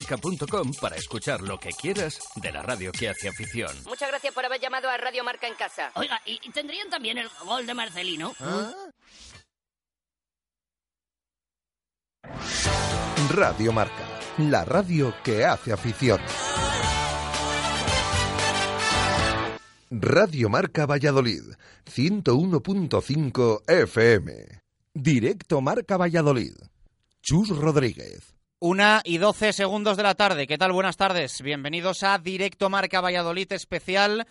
Marca.com para escuchar lo que quieras de la radio que hace afición. Muchas gracias por haber llamado a Radio Marca en casa. Oiga, ¿y y tendrían también el gol de Marcelino? Radio Marca, la radio que hace afición. Radio Marca Valladolid, 101.5 FM. Directo Marca Valladolid. Chus Rodríguez. Una y doce segundos de la tarde. ¿Qué tal? Buenas tardes. Bienvenidos a Directo Marca Valladolid especial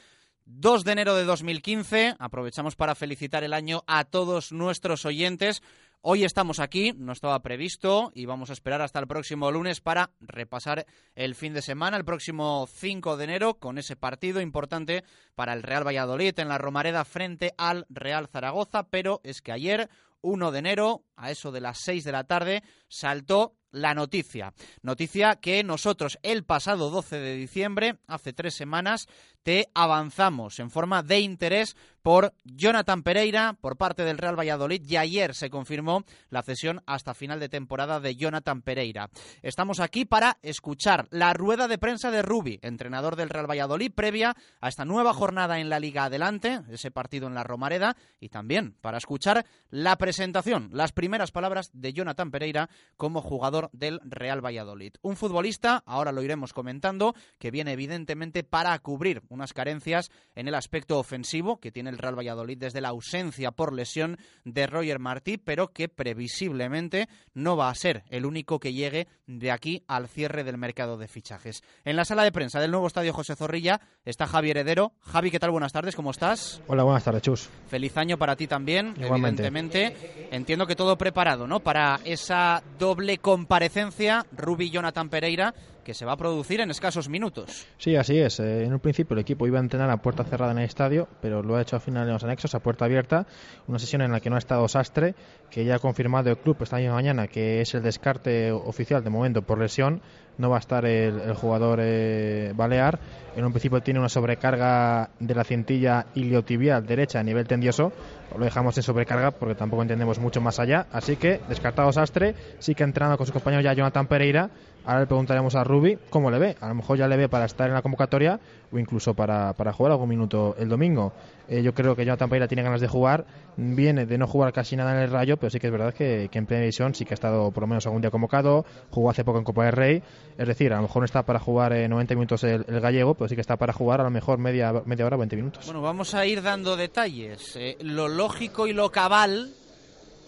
2 de enero de 2015. Aprovechamos para felicitar el año a todos nuestros oyentes. Hoy estamos aquí, no estaba previsto y vamos a esperar hasta el próximo lunes para repasar el fin de semana, el próximo 5 de enero, con ese partido importante para el Real Valladolid en la Romareda frente al Real Zaragoza. Pero es que ayer, 1 de enero, a eso de las 6 de la tarde, saltó la noticia. Noticia que nosotros el pasado 12 de diciembre, hace tres semanas, te avanzamos en forma de interés por Jonathan Pereira por parte del Real Valladolid y ayer se confirmó la cesión hasta final de temporada de Jonathan Pereira. Estamos aquí para escuchar la rueda de prensa de Rubi, entrenador del Real Valladolid, previa a esta nueva jornada en la Liga Adelante, ese partido en la Romareda, y también para escuchar la presentación, las primeras palabras de Jonathan Pereira como jugador del Real Valladolid. Un futbolista, ahora lo iremos comentando, que viene evidentemente para cubrir unas carencias en el aspecto ofensivo que tiene el Real Valladolid desde la ausencia por lesión de Roger Martí, pero que previsiblemente no va a ser el único que llegue de aquí al cierre del mercado de fichajes. En la sala de prensa del nuevo estadio José Zorrilla está Javi Heredero. Javi, ¿qué tal? Buenas tardes, ¿cómo estás? Hola, buenas tardes, Chus. Feliz año para ti también, Igualmente. evidentemente. Entiendo que todo preparado, ¿no? Para esa doble comparecencia, Rubi Jonathan Pereira, que se va a producir en escasos minutos. Sí, así es. Eh, en un principio el equipo iba a entrenar a puerta cerrada en el estadio, pero lo ha hecho al final en los anexos a puerta abierta. Una sesión en la que no ha estado Sastre, que ya ha confirmado el club esta misma mañana que es el descarte oficial de momento por lesión. No va a estar el, jugador eh, balear. En un principio tiene una sobrecarga de la cintilla iliotibial derecha a nivel tendioso. Lo dejamos en sobrecarga porque tampoco entendemos mucho más allá. Así que, descartado Sastre, sí que ha entrenado con su compañero ya Jonathan Pereira. Ahora le preguntaremos a Rubi cómo le ve. A lo mejor ya le ve para estar en la convocatoria o incluso para, para jugar algún minuto el domingo. Eh, yo creo que Jonathan Pereira tiene ganas de jugar. Viene de no jugar casi nada en el Rayo, pero sí que es verdad que, que en Primera División sí que ha estado por lo menos algún día convocado. Jugó hace poco en Copa del Rey. Es decir, a lo mejor no está para jugar eh, 90 minutos el, gallego, pero sí que está para jugar a lo mejor media, media hora, 20 minutos. Bueno, vamos a ir dando detalles. Eh, lo lógico y lo cabal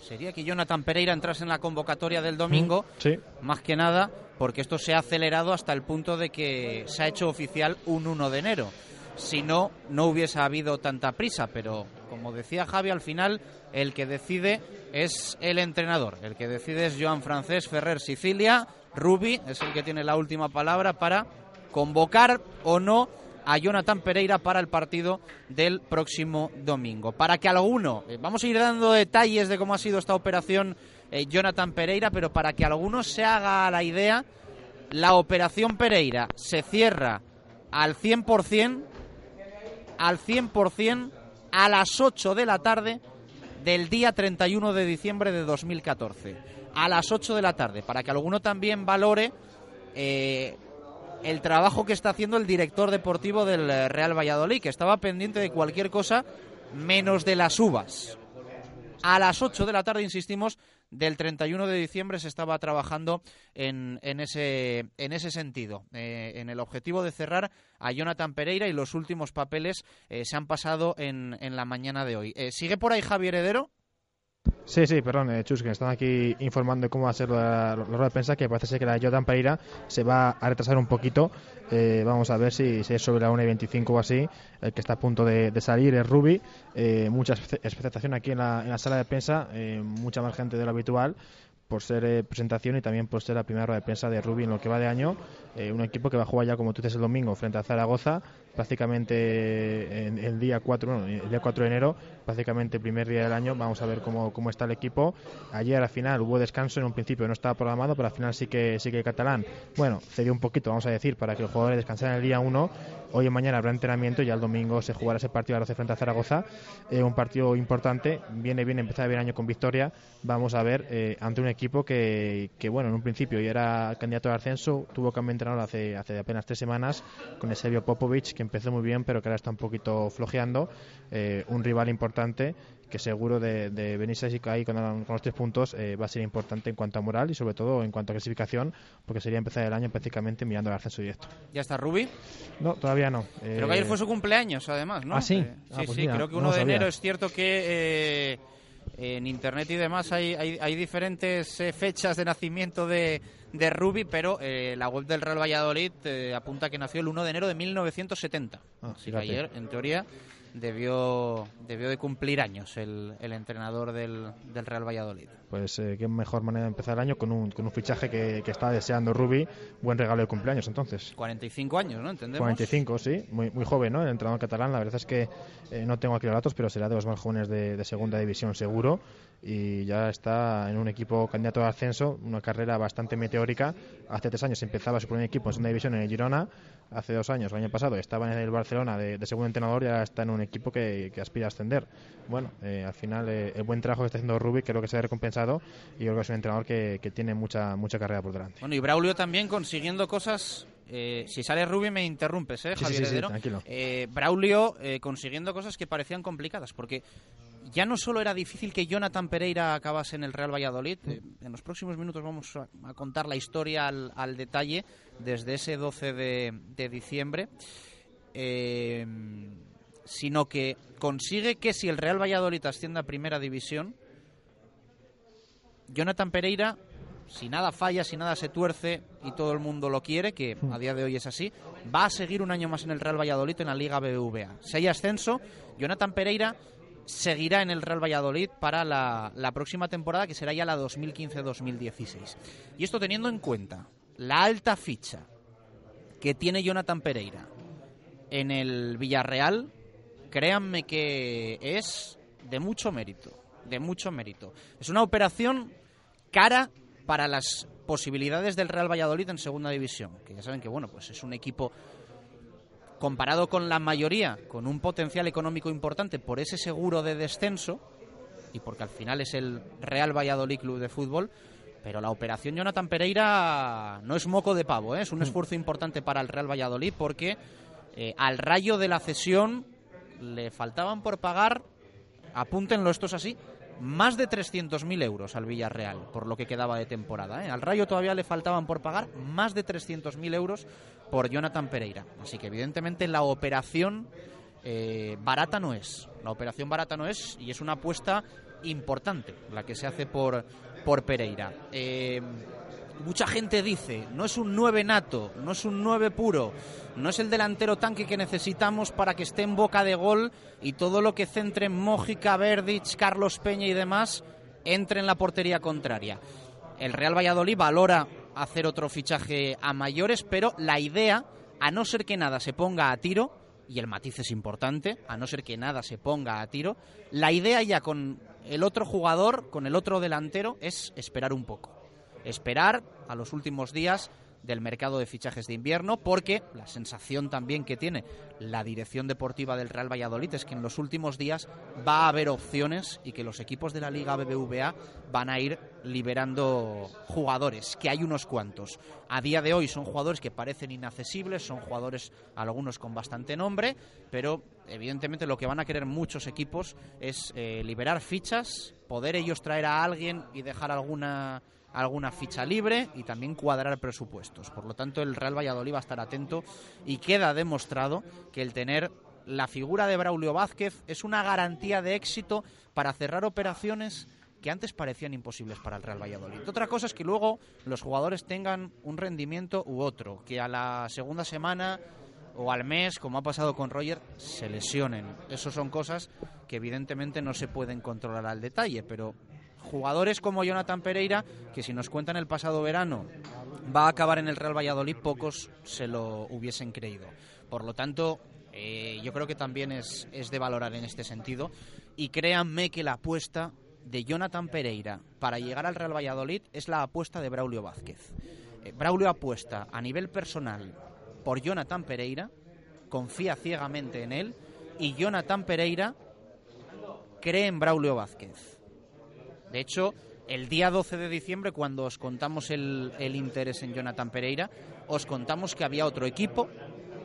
sería que Jonathan Pereira entrase en la convocatoria del domingo, Sí. más que nada porque esto se ha acelerado hasta el punto de que se ha hecho oficial un 1 de enero. Si no, no hubiese habido tanta prisa, pero como decía Javi, al final el que decide es el entrenador. El que decide es Joan Francés Ferrer Sicilia. Rubi es el que tiene la última palabra para convocar o no a Jonathan Pereira para el partido del próximo domingo. Para que alguno, eh, vamos a ir dando detalles de cómo ha sido esta operación eh, Jonathan Pereira, pero para que alguno se haga la idea, la operación Pereira se cierra al 100%, al 100% a las 8 de la tarde del día 31 de diciembre de 2014. A las 8 de la tarde, para que alguno también valore eh, el trabajo que está haciendo el director deportivo del eh, Real Valladolid, que estaba pendiente de cualquier cosa menos de las uvas. A las 8 de la tarde, insistimos, del 31 de diciembre se estaba trabajando en, en ese, en ese sentido, eh, en el objetivo de cerrar a Jonathan Pereira y los últimos papeles eh, se han pasado en, en la mañana de hoy. ¿Sigue por ahí Javier Heredero? Sí, sí, perdón, eh, Chus, que están aquí informando de cómo va a ser la, la rueda de prensa, que parece ser que la Jordan Pereira se va a retrasar un poquito. Eh, vamos a ver si, si es sobre la 1 y 25 o así. El que está a punto de, salir es Rubi. Eh, mucha expectación aquí en la, en la sala de prensa, eh, mucha más gente de lo habitual por ser eh, presentación y también por ser la primera rueda de prensa de Rubi en lo que va de año. Eh, un equipo que va a jugar ya, como tú dices, el domingo frente a Zaragoza, prácticamente en el día 4, el día 4 de enero, prácticamente el primer día del año. Vamos a ver cómo, cómo está el equipo. Ayer al final hubo descanso, en un principio no estaba programado, pero al final sí que sí que el catalán, bueno, cedió un poquito, vamos a decir, para que los jugadores descansaran el día 1. Hoy y mañana habrá entrenamiento y ya el domingo se jugará ese partido las frente a Zaragoza. Un partido importante, viene bien empezar el año con victoria. Vamos a ver eh, ante un equipo que, que, bueno, en un principio ya era candidato al ascenso, tuvo de entrenador hace, hace apenas tres semanas con el Sergio Popovic, que empezó muy bien, pero que ahora está un poquito flojeando. Eh, un rival importante que seguro de, de venirse ahí con, con, los tres puntos eh, va a ser importante en cuanto a moral y sobre todo en cuanto a clasificación, porque sería empezar el año prácticamente mirando el ascenso directo. ¿Ya está Rubi? No, todavía no. Creo que ayer fue su cumpleaños, además, ¿no? Ah, sí. Eh, ah, sí, pues sí, mira, creo que no 1 de sabía. enero es cierto que eh, en internet y demás hay, hay, hay diferentes eh, fechas de nacimiento de, de Rubi, pero eh, la web del Real Valladolid eh, apunta que nació el 1 de enero de 1970. Ah, Así que ayer, en teoría, debió, debió de cumplir años el, el entrenador del, del Real Valladolid. Pues eh, qué mejor manera de empezar el año con un, con un fichaje que, que está deseando Rubi. Buen regalo de cumpleaños entonces. 45 años, ¿no? ¿Entendemos? 45, sí, muy, muy joven, ¿no? El entrenador catalán, la verdad es que eh, no tengo aquí los datos, pero será de los más jóvenes de, de segunda división seguro y ya está en un equipo candidato al ascenso, una carrera bastante meteórica. Hace tres años empezaba su primer equipo en segunda división en el Girona, hace dos años, el año pasado, estaba en el Barcelona de, de segundo entrenador y ahora está en un equipo que, que aspira a ascender. Bueno, eh, al final eh, el buen trabajo que está haciendo Rubi creo que se ha y creo que es un entrenador que, que tiene mucha, mucha carrera por delante. Bueno, y Braulio también consiguiendo cosas. eh, si sale Rubi me interrumpes, ¿eh, Sí, sí, Javier sí, sí, tranquilo. Eh, Braulio eh, consiguiendo cosas que parecían complicadas, porque ya no solo era difícil que Jonathan Pereira acabase en el Real Valladolid, en los próximos minutos vamos a, a contar la historia al, al detalle desde ese 12 de, de diciembre, sino que consigue que si el Real Valladolid ascienda a Primera División, Jonathan Pereira, si nada falla, si nada se tuerce y todo el mundo lo quiere, que a día de hoy es así, va a seguir un año más en el Real Valladolid en la Liga BBVA. Si hay ascenso, Jonathan Pereira seguirá en el Real Valladolid para la, la próxima temporada, que será ya la 2015-2016. Y esto teniendo en cuenta la alta ficha que tiene Jonathan Pereira en el Villarreal, créanme que es de mucho mérito, de mucho mérito. Es una operación cara para las posibilidades del Real Valladolid en segunda división, que ya saben que bueno, pues es un equipo comparado con la mayoría con un potencial económico importante por ese seguro de descenso y porque al final es el Real Valladolid Club de Fútbol, pero la operación Jonathan Pereira no es moco de pavo, ¿eh? es un esfuerzo importante para el Real Valladolid porque eh, al rayo de la cesión le faltaban por pagar, apúntenlo, esto es así, más de 300.000 euros al Villarreal por lo que quedaba de temporada. ¿eh? Al Rayo todavía le faltaban por pagar más de 300.000 euros por Jonathan Pereira. Así que evidentemente la operación eh, barata no es. La operación barata no es y es una apuesta importante la que se hace por, por Pereira. Eh, mucha gente dice, no es un 9 nato, no es un 9 puro, no es el delantero tanque que necesitamos para que esté en boca de gol y todo lo que centre en Mójica, Verdic, Carlos Peña y demás entre en la portería contraria. El Real Valladolid valora hacer otro fichaje a mayores, pero la idea, a no ser que nada se ponga a tiro, y el matiz es importante, a no ser que nada se ponga a tiro, la idea ya con el otro jugador, con el otro delantero, es esperar un poco esperar a los últimos días del mercado de fichajes de invierno, porque la sensación también que tiene la dirección deportiva del Real Valladolid es que en los últimos días va a haber opciones y que los equipos de la Liga BBVA van a ir liberando jugadores, que hay unos cuantos. A día de hoy son jugadores que parecen inaccesibles, son jugadores algunos con bastante nombre, pero evidentemente lo que van a querer muchos equipos es eh, liberar fichas, poder ellos traer a alguien y dejar alguna alguna ficha libre y también cuadrar presupuestos. Por lo tanto, el Real Valladolid va a estar atento y queda demostrado que el tener la figura de Braulio Vázquez es una garantía de éxito para cerrar operaciones que antes parecían imposibles para el Real Valladolid. Otra cosa es que luego los jugadores tengan un rendimiento u otro, que a la segunda semana o al mes, como ha pasado con Roger, se lesionen. Eso son cosas que evidentemente no se pueden controlar al detalle, pero jugadores como Jonathan Pereira, que si nos cuentan el pasado verano va a acabar en el Real Valladolid, pocos se lo hubiesen creído. Por lo tanto, eh, yo creo que también es, es de valorar en este sentido. Y créanme que la apuesta de Jonathan Pereira para llegar al Real Valladolid es la apuesta de Braulio Vázquez. Eh, Braulio apuesta a nivel personal por Jonathan Pereira, confía ciegamente en él y Jonathan Pereira cree en Braulio Vázquez. De hecho, el día 12 de diciembre, cuando os contamos el, interés en Jonathan Pereira, os contamos que había otro equipo.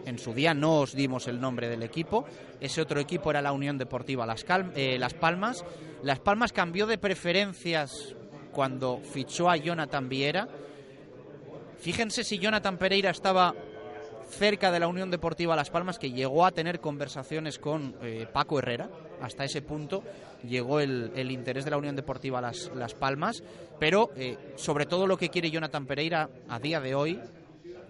En su día no os dimos el nombre del equipo. Ese otro equipo era la Unión Deportiva Las, eh, Las Palmas. Las Palmas cambió de preferencias cuando fichó a Jonathan Viera. Fíjense si Jonathan Pereira estaba cerca de la Unión Deportiva Las Palmas, que llegó a tener conversaciones con eh, Paco Herrera. Hasta ese punto llegó el, interés de la Unión Deportiva Las, Las Palmas. Pero eh, sobre todo lo que quiere Jonathan Pereira a día de hoy,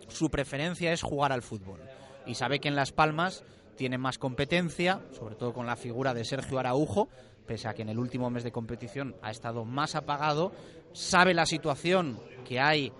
su preferencia es jugar al fútbol. Y sabe que en Las Palmas tiene más competencia, sobre todo con la figura de Sergio Araujo, pese a que en el último mes de competición ha estado más apagado, sabe la situación que hay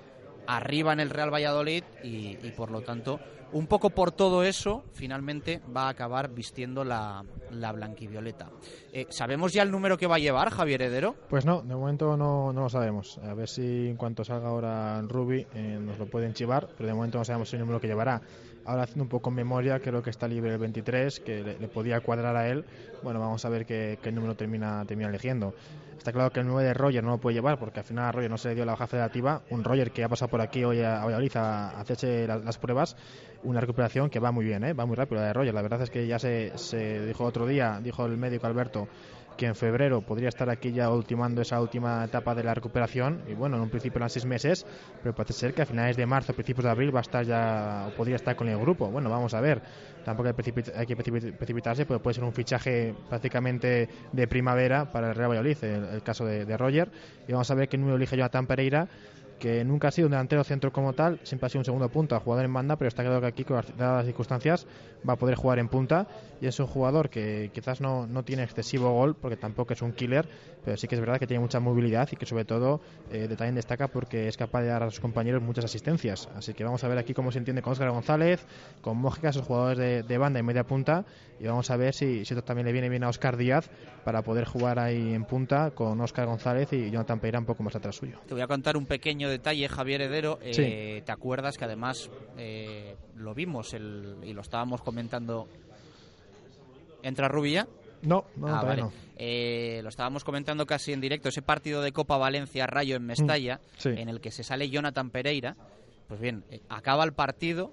arriba en el Real Valladolid y, por lo tanto, un poco por todo eso, finalmente va a acabar vistiendo la, la blanquivioleta. Eh, ¿Sabemos ya el número que va a llevar Javier Heredero? Pues no, de momento no, no lo sabemos. A ver si en cuanto salga ahora Ruby eh, nos lo pueden chivar, pero de momento no sabemos el número que llevará. Ahora haciendo un poco en memoria, creo que está libre el 23, que le, le podía cuadrar a él. Bueno, vamos a ver qué, qué número termina, termina eligiendo. Está claro que el 9 de Roger no lo puede llevar porque al final Roger no se le dio la baja federativa. Un Roger que ha pasado por aquí hoy a Valladolid a, a hacerse las, las, pruebas. Una recuperación que va muy bien, ¿eh? va muy rápido la de Roger. La verdad es que ya se, se dijo otro día, dijo el médico Alberto, que en febrero podría estar aquí ya ultimando esa última etapa de la recuperación. Y bueno, en un principio eran seis meses, pero parece ser que a finales de marzo, principios de abril va a estar ya, o podría estar con el grupo. Bueno, vamos a ver, tampoco hay, hay que precipitarse, pero puede ser un fichaje prácticamente de primavera para el Real Valladolid, el, el caso de, de, Roger, y vamos a ver qué número elige Jonathan Pereira que nunca ha sido un delantero centro como tal, siempre ha sido un segundo punta, jugador en banda, pero está claro que aquí, con las, circunstancias, va a poder jugar en punta. Y es un jugador que quizás no, no tiene excesivo gol, porque tampoco es un killer, pero sí que es verdad que tiene mucha movilidad y que sobre todo eh, también destaca porque es capaz de dar a sus compañeros muchas asistencias. Así que vamos a ver aquí cómo se entiende con Oscar González, con Mójica, esos jugadores de, de, banda y media punta, y vamos a ver si, si esto también le viene bien a Oscar Díaz para poder jugar ahí en punta con Oscar González y Jonathan Pereira un poco más atrás suyo. Te voy a contar un pequeño detalle, Javier Heredero. Eh, sí. ¿Te acuerdas que además eh, lo vimos el, y lo estábamos comentando? ¿Entra Rubilla? No, no, ah, vale. no. Eh, lo estábamos comentando casi en directo, ese partido de Copa Valencia Rayo en Mestalla, mm, sí. en el que se sale Jonathan Pereira. Pues bien, eh, acaba el partido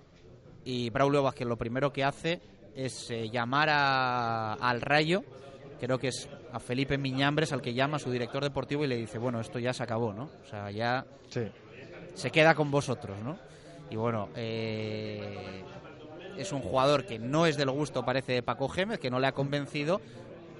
y Braulio Vázquez lo primero que hace es eh, llamar a, al Rayo, creo que es a Felipe Miñambres al que llama a su director deportivo y le dice, bueno, esto ya se acabó, ¿no? O sea, ya sí. se queda con vosotros, ¿no? Y bueno, eh, es un jugador que no es del gusto, parece, de Paco Gémez, que no le ha convencido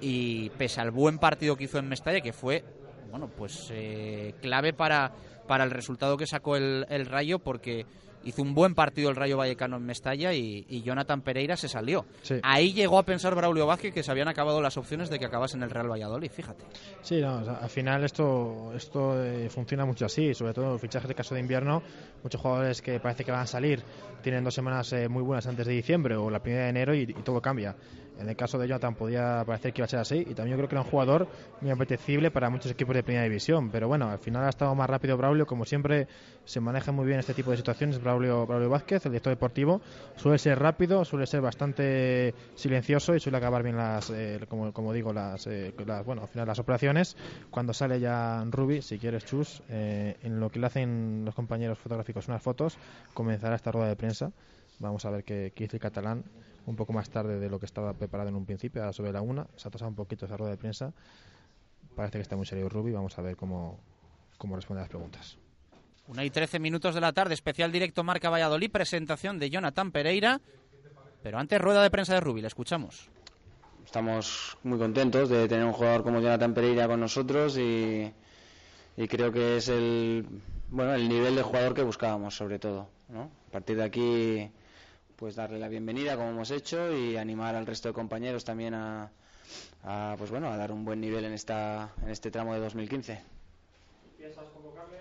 y pese al buen partido que hizo en Mestalla, que fue, bueno, pues eh, clave para, para el resultado que sacó el, el Rayo, porque hizo un buen partido el Rayo Vallecano en Mestalla y, y Jonathan Pereira se salió. Sí. Ahí llegó a pensar Braulio Vázquez que se habían acabado las opciones de que acabase en el Real Valladolid, fíjate. Sí, no, o sea, al final esto, esto eh, funciona mucho así, sobre todo fichajes de caso de invierno, muchos jugadores que parece que van a salir tienen dos semanas eh, muy buenas antes de diciembre o la primera de enero y, y todo cambia. En el caso de Jonathan podía parecer que iba a ser así y también yo creo que era un jugador muy apetecible para muchos equipos de primera división. Pero bueno, al final ha estado más rápido Braulio, como siempre se maneja muy bien este tipo de situaciones. Braulio, Braulio Vázquez, el director deportivo, suele ser rápido, suele ser bastante silencioso y suele acabar bien las, eh, como, digo, las, eh, las, bueno, al final las operaciones. Cuando sale ya Ruby, si quieres Chus, eh, en lo que le hacen los compañeros fotográficos unas fotos, comenzará esta rueda de prensa. Vamos a ver qué, qué dice el catalán un poco más tarde de lo que estaba preparado en un principio, a sobre la una. Se ha pasado un poquito esa rueda de prensa. Parece que está muy serio Ruby. Vamos a ver cómo, cómo responde a las preguntas. Una y trece minutos de la tarde, especial directo Marca Valladolid, presentación de Jonathan Pereira. Pero antes, rueda de prensa de Ruby, le escuchamos. Estamos muy contentos de tener un jugador como Jonathan Pereira con nosotros y, y creo que es el, bueno, el nivel de jugador que buscábamos, sobre todo. ¿no? A partir de aquí pues darle la bienvenida como hemos hecho y animar al resto de compañeros también a, a pues bueno a dar un buen nivel en esta en este tramo de 2015 ¿Piensas convocarle?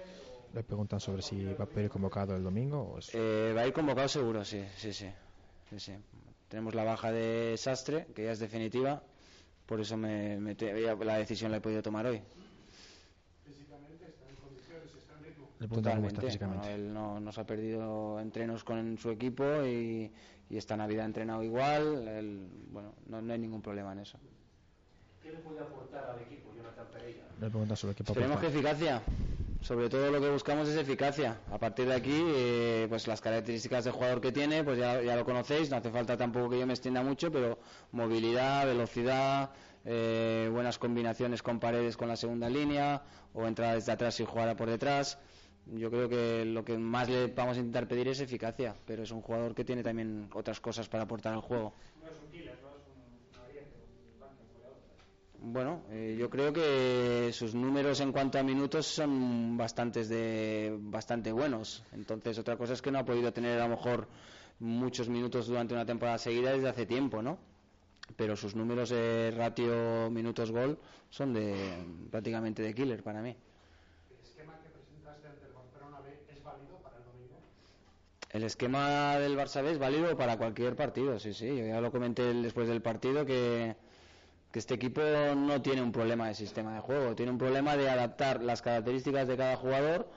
Le preguntan sobre si va a pedir convocado el domingo o es... Eh, va a ir convocado seguro, sí, sí, sí, sí, sí. Tenemos la baja de Sastre, que ya es definitiva, por eso me, me la decisión la he podido tomar hoy. Le preguntan cómo está Totalmente. físicamente. Bueno, él no, nos ha perdido entrenos con su equipo y, y esta Navidad ha entrenado igual. Él, bueno, no, no hay ningún problema en eso. Le preguntan sobre qué papel Esperemos que eficacia. Sobre todo lo que buscamos es eficacia. A partir de aquí, eh, pues las características del jugador que tiene, pues ya, ya lo conocéis. No hace falta tampoco que yo me extienda mucho, pero movilidad, velocidad, eh, buenas combinaciones con paredes con la segunda línea o entrar desde atrás y jugar por detrás. Yo creo que lo que más le vamos a intentar pedir es eficacia, pero es un jugador que tiene también otras cosas para aportar al juego. Bueno, eh, yo creo que sus números en cuanto a minutos son bastantes de bastante buenos. Entonces, otra cosa es que no ha podido tener a lo mejor muchos minutos durante una temporada seguida desde hace tiempo, ¿no? Pero sus números de ratio minutos gol son de prácticamente de killer para mí. El esquema del Barça es válido para cualquier partido, sí, sí. Yo ya lo comenté después del partido que, este equipo no tiene un problema de sistema de juego, tiene un problema de adaptar las características de cada jugador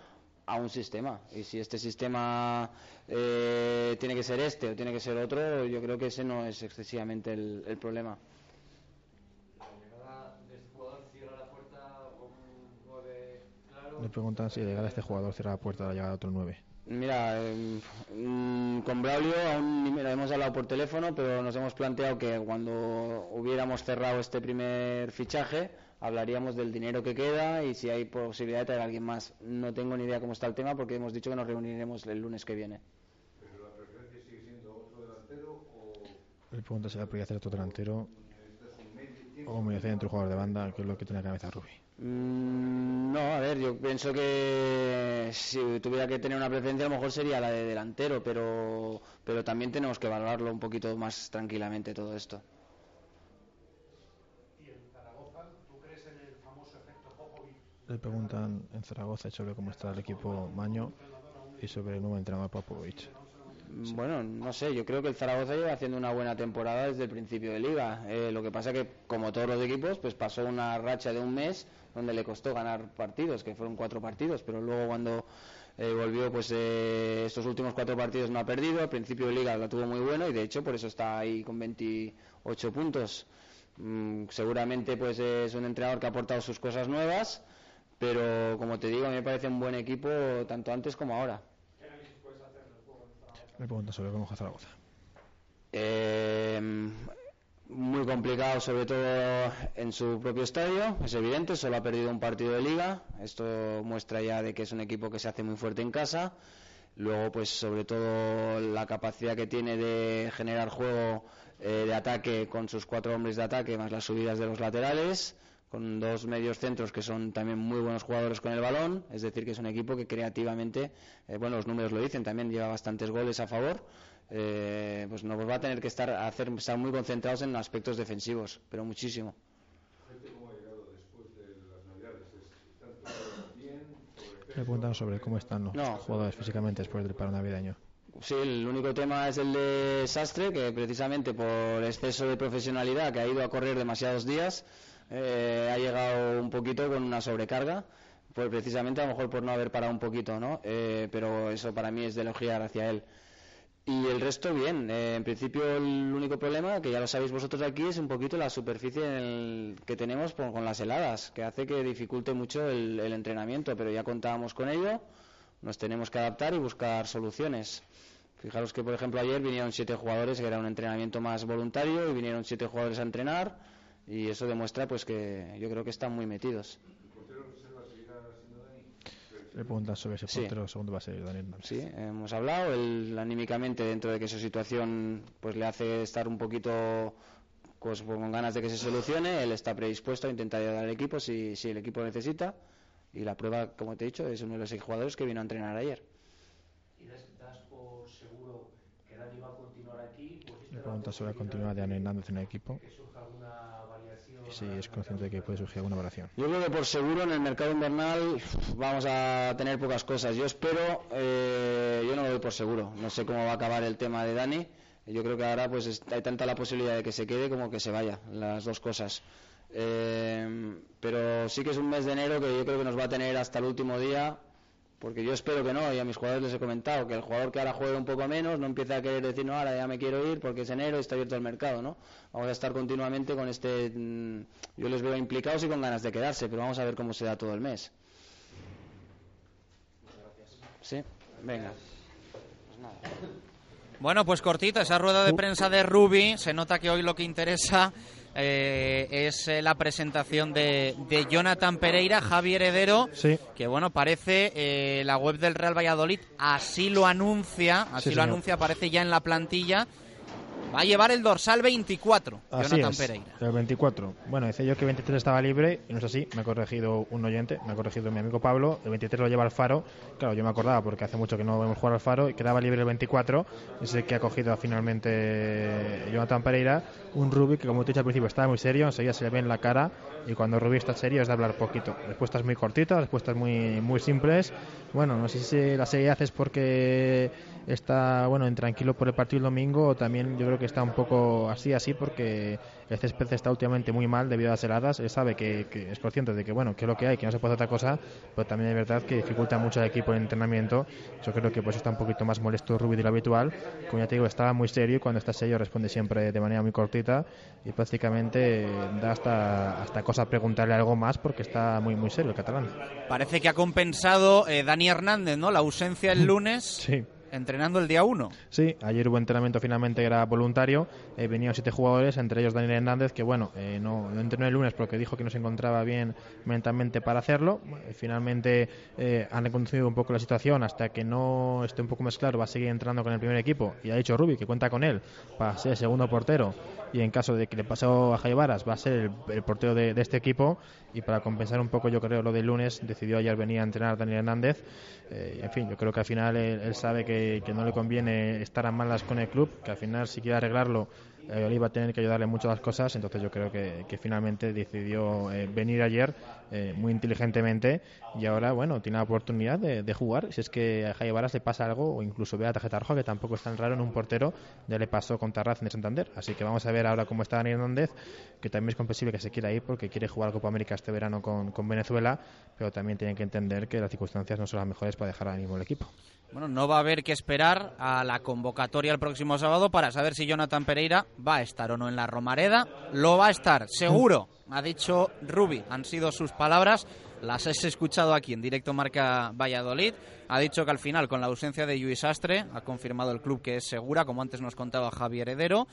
a un sistema. Y si este sistema eh, tiene que ser este o tiene que ser otro, yo creo que ese no es excesivamente el, el problema. Le preguntan si llegar a este jugador cierra la puerta a la llegada de otro 9. Mira, eh, mm, con Braulio aún ni me- hemos hablado por teléfono, pero nos hemos planteado que cuando hubiéramos cerrado este primer fichaje, hablaríamos del dinero que queda y si hay posibilidad de traer a alguien más. No tengo ni idea cómo está el tema porque hemos dicho que nos reuniremos el lunes que viene. Le preguntan si la prioridad hacer otro delantero o combinación entre un jugador de banda, que es lo que tiene en la cabeza Rubi. Mm, no, a ver, yo pienso que si tuviera que tener una preferencia a lo mejor sería la de delantero, pero, pero también tenemos que valorarlo un poquito más tranquilamente todo esto. Le preguntan en Zaragoza sobre cómo está el equipo Maño y sobre el nuevo entrenador Popovich. Bueno, no sé, yo creo que el Zaragoza lleva haciendo una buena temporada desde el principio de liga. Eh, lo que pasa que, como todos los equipos, pues pasó una racha de un mes donde le costó ganar partidos, que fueron cuatro partidos, pero luego cuando eh, volvió, pues eh, estos últimos cuatro partidos no ha perdido. Al principio de liga la tuvo muy bueno y de hecho por eso está ahí con 28 puntos. Mm, seguramente pues es un entrenador que ha aportado sus cosas nuevas, pero como te digo, a mí me parece un buen equipo tanto antes como ahora. Le preguntan sobre juega Zaragoza. Eh, muy complicado, sobre todo en su propio estadio, es evidente, solo ha perdido un partido de liga. Esto muestra ya de que es un equipo que se hace muy fuerte en casa. Luego, pues sobre todo la capacidad que tiene de generar juego eh, de ataque con sus cuatro hombres de ataque, más las subidas de los laterales, con dos medios centros que son también muy buenos jugadores con el balón. Es decir, que es un equipo que creativamente, eh, bueno, los números lo dicen, también lleva bastantes goles a favor. Eh, pues nos va a tener que estar, hacer, estar muy concentrados en aspectos defensivos, pero muchísimo. Le preguntan sobre cómo están los No. jugadores físicamente después del paro navideño. Sí, el único tema es el de Sastre, que precisamente por exceso de profesionalidad, que ha ido a correr demasiados días, eh, ha llegado un poquito con una sobrecarga, pues precisamente a lo mejor por no haber parado un poquito, ¿no? Eh, pero eso para mí es de elogiar hacia él. Y el resto bien. Eh, en principio el único problema, que ya lo sabéis vosotros aquí, es un poquito la superficie en el- que tenemos por- con las heladas, que hace que dificulte mucho el, el entrenamiento, pero ya contábamos con ello, nos tenemos que adaptar y buscar soluciones. Fijaros que, por ejemplo, ayer vinieron siete jugadores, que era un entrenamiento más voluntario, y vinieron siete jugadores a entrenar, y eso demuestra pues que yo creo que están muy metidos. Le preguntan sobre ese Sí. portero segundo va a ser Daniel Hernández. Sí, hemos hablado, él anímicamente dentro de que su situación pues le hace estar un poquito pues, con ganas de que se solucione, él está predispuesto a intentar ayudar al equipo si, si el equipo lo necesita y la prueba, como te he dicho, es uno de los seis jugadores que vino a entrenar ayer. y das, das por seguro que Dani va a continuar aquí, pues Le preguntan sobre la continuidad de Daniel Hernández en el equipo. que surja alguna si es consciente de que puede surgir alguna variación. Yo creo que por seguro en el mercado invernal vamos a tener pocas cosas. Yo espero, eh, yo no lo doy por seguro. No sé cómo va a acabar el tema de Dani. Yo creo que ahora pues es- hay tanta la posibilidad de que se quede como que se vaya, las dos cosas. Eh, pero sí que es un mes de enero que yo creo que nos va a tener hasta el último día, porque yo espero que no, y a mis jugadores les he comentado, que el jugador que ahora juegue un poco menos no empiece a querer decir, no, ahora ya me quiero ir porque es enero y está abierto el mercado, ¿no? Vamos a estar continuamente con este, mm, yo les veo implicados y con ganas de quedarse, pero vamos a ver cómo se da todo el mes. Sí, venga. Pues nada. Bueno, pues cortita, esa rueda de prensa de Rubi. Se nota que hoy lo que interesa eh, es eh, la presentación de, de Jonathan Pereira, Javi Heredero. Sí. Que bueno, parece eh, la web del Real Valladolid así lo anuncia, así Sí, lo señor. anuncia, aparece ya en la plantilla. Va a llevar el dorsal 24, Así Jonathan es, Pereira. el 24. Bueno, decía yo que 23 estaba libre y no es así. Me ha corregido un oyente, me ha corregido mi amigo Pablo. El 23 lo lleva Alfaro. Claro, yo me acordaba porque hace mucho que no vemos jugar Alfaro y quedaba libre el 24. Es el que ha cogido finalmente Jonathan Pereira. Un Rubi que, como te he dicho al principio, estaba muy serio. Enseguida se le ve en la cara y cuando Rubi está serio es de hablar poquito. Respuestas muy cortitas, respuestas muy, muy simples. Bueno, no sé si la seriedad es porque está bueno intranquilo por el partido el domingo o también yo creo que está un poco así así porque el césped está últimamente muy mal debido a las heladas. Él sabe que, que es consciente de que bueno que es lo que hay que no se puede hacer otra cosa pero también es verdad que dificulta mucho al equipo el entrenamiento. Yo creo que pues está un poquito más molesto Rubí de lo habitual. Como ya te digo estaba muy serio y cuando está serio responde siempre de manera muy cortita y prácticamente da hasta hasta cosa preguntarle algo más porque está muy muy serio el catalán. Parece que ha compensado eh, Dani Hernández, ¿no? La ausencia el lunes, sí entrenando el día 1. Sí, ayer hubo entrenamiento finalmente era voluntario. Eh, venían siete jugadores, entre ellos Daniel Hernández, que bueno, eh, no, no entrenó el lunes porque dijo que no se encontraba bien mentalmente para hacerlo. Finalmente eh, han reconducido un poco la situación hasta que no esté un poco más claro. Va a seguir entrando con el primer equipo y ha dicho Rubi que cuenta con él para ser segundo portero. Y en caso de que le pase a Javi Varas, va a ser el, el portero de, este equipo. Y para compensar un poco, yo creo, lo del lunes, decidió ayer venir a entrenar Daniel Hernández. Eh, en fin, yo creo que al final él, él sabe que, que no le conviene estar a malas con el club, que al final si quiere arreglarlo, eh, Oli va a tener que ayudarle mucho a las cosas, entonces yo creo que, que finalmente decidió eh, venir ayer eh, muy inteligentemente y ahora, bueno, tiene la oportunidad de, de jugar. Si es que a Jaime Varas le pasa algo o incluso ve a tarjeta roja, que tampoco es tan raro en un portero, ya le pasó con Tarraz en el Santander. Así que vamos a ver ahora cómo está Daniel Hernández, que también es comprensible que se quiera ir porque quiere jugar Copa América este verano con, con Venezuela, pero también tienen que entender que las circunstancias no son las mejores para dejar ahora mismo el equipo. Bueno, no va a haber que esperar a la convocatoria el próximo sábado para saber si Jonathan Pereira va a estar o no en la Romareda. Lo va a estar, seguro, ha dicho Rubi. Han sido sus palabras, las has escuchado aquí en directo Marca Valladolid. Ha dicho que al final, con la ausencia de Luis Astre, ha confirmado el club que es segura, como antes nos contaba Javier Heredero.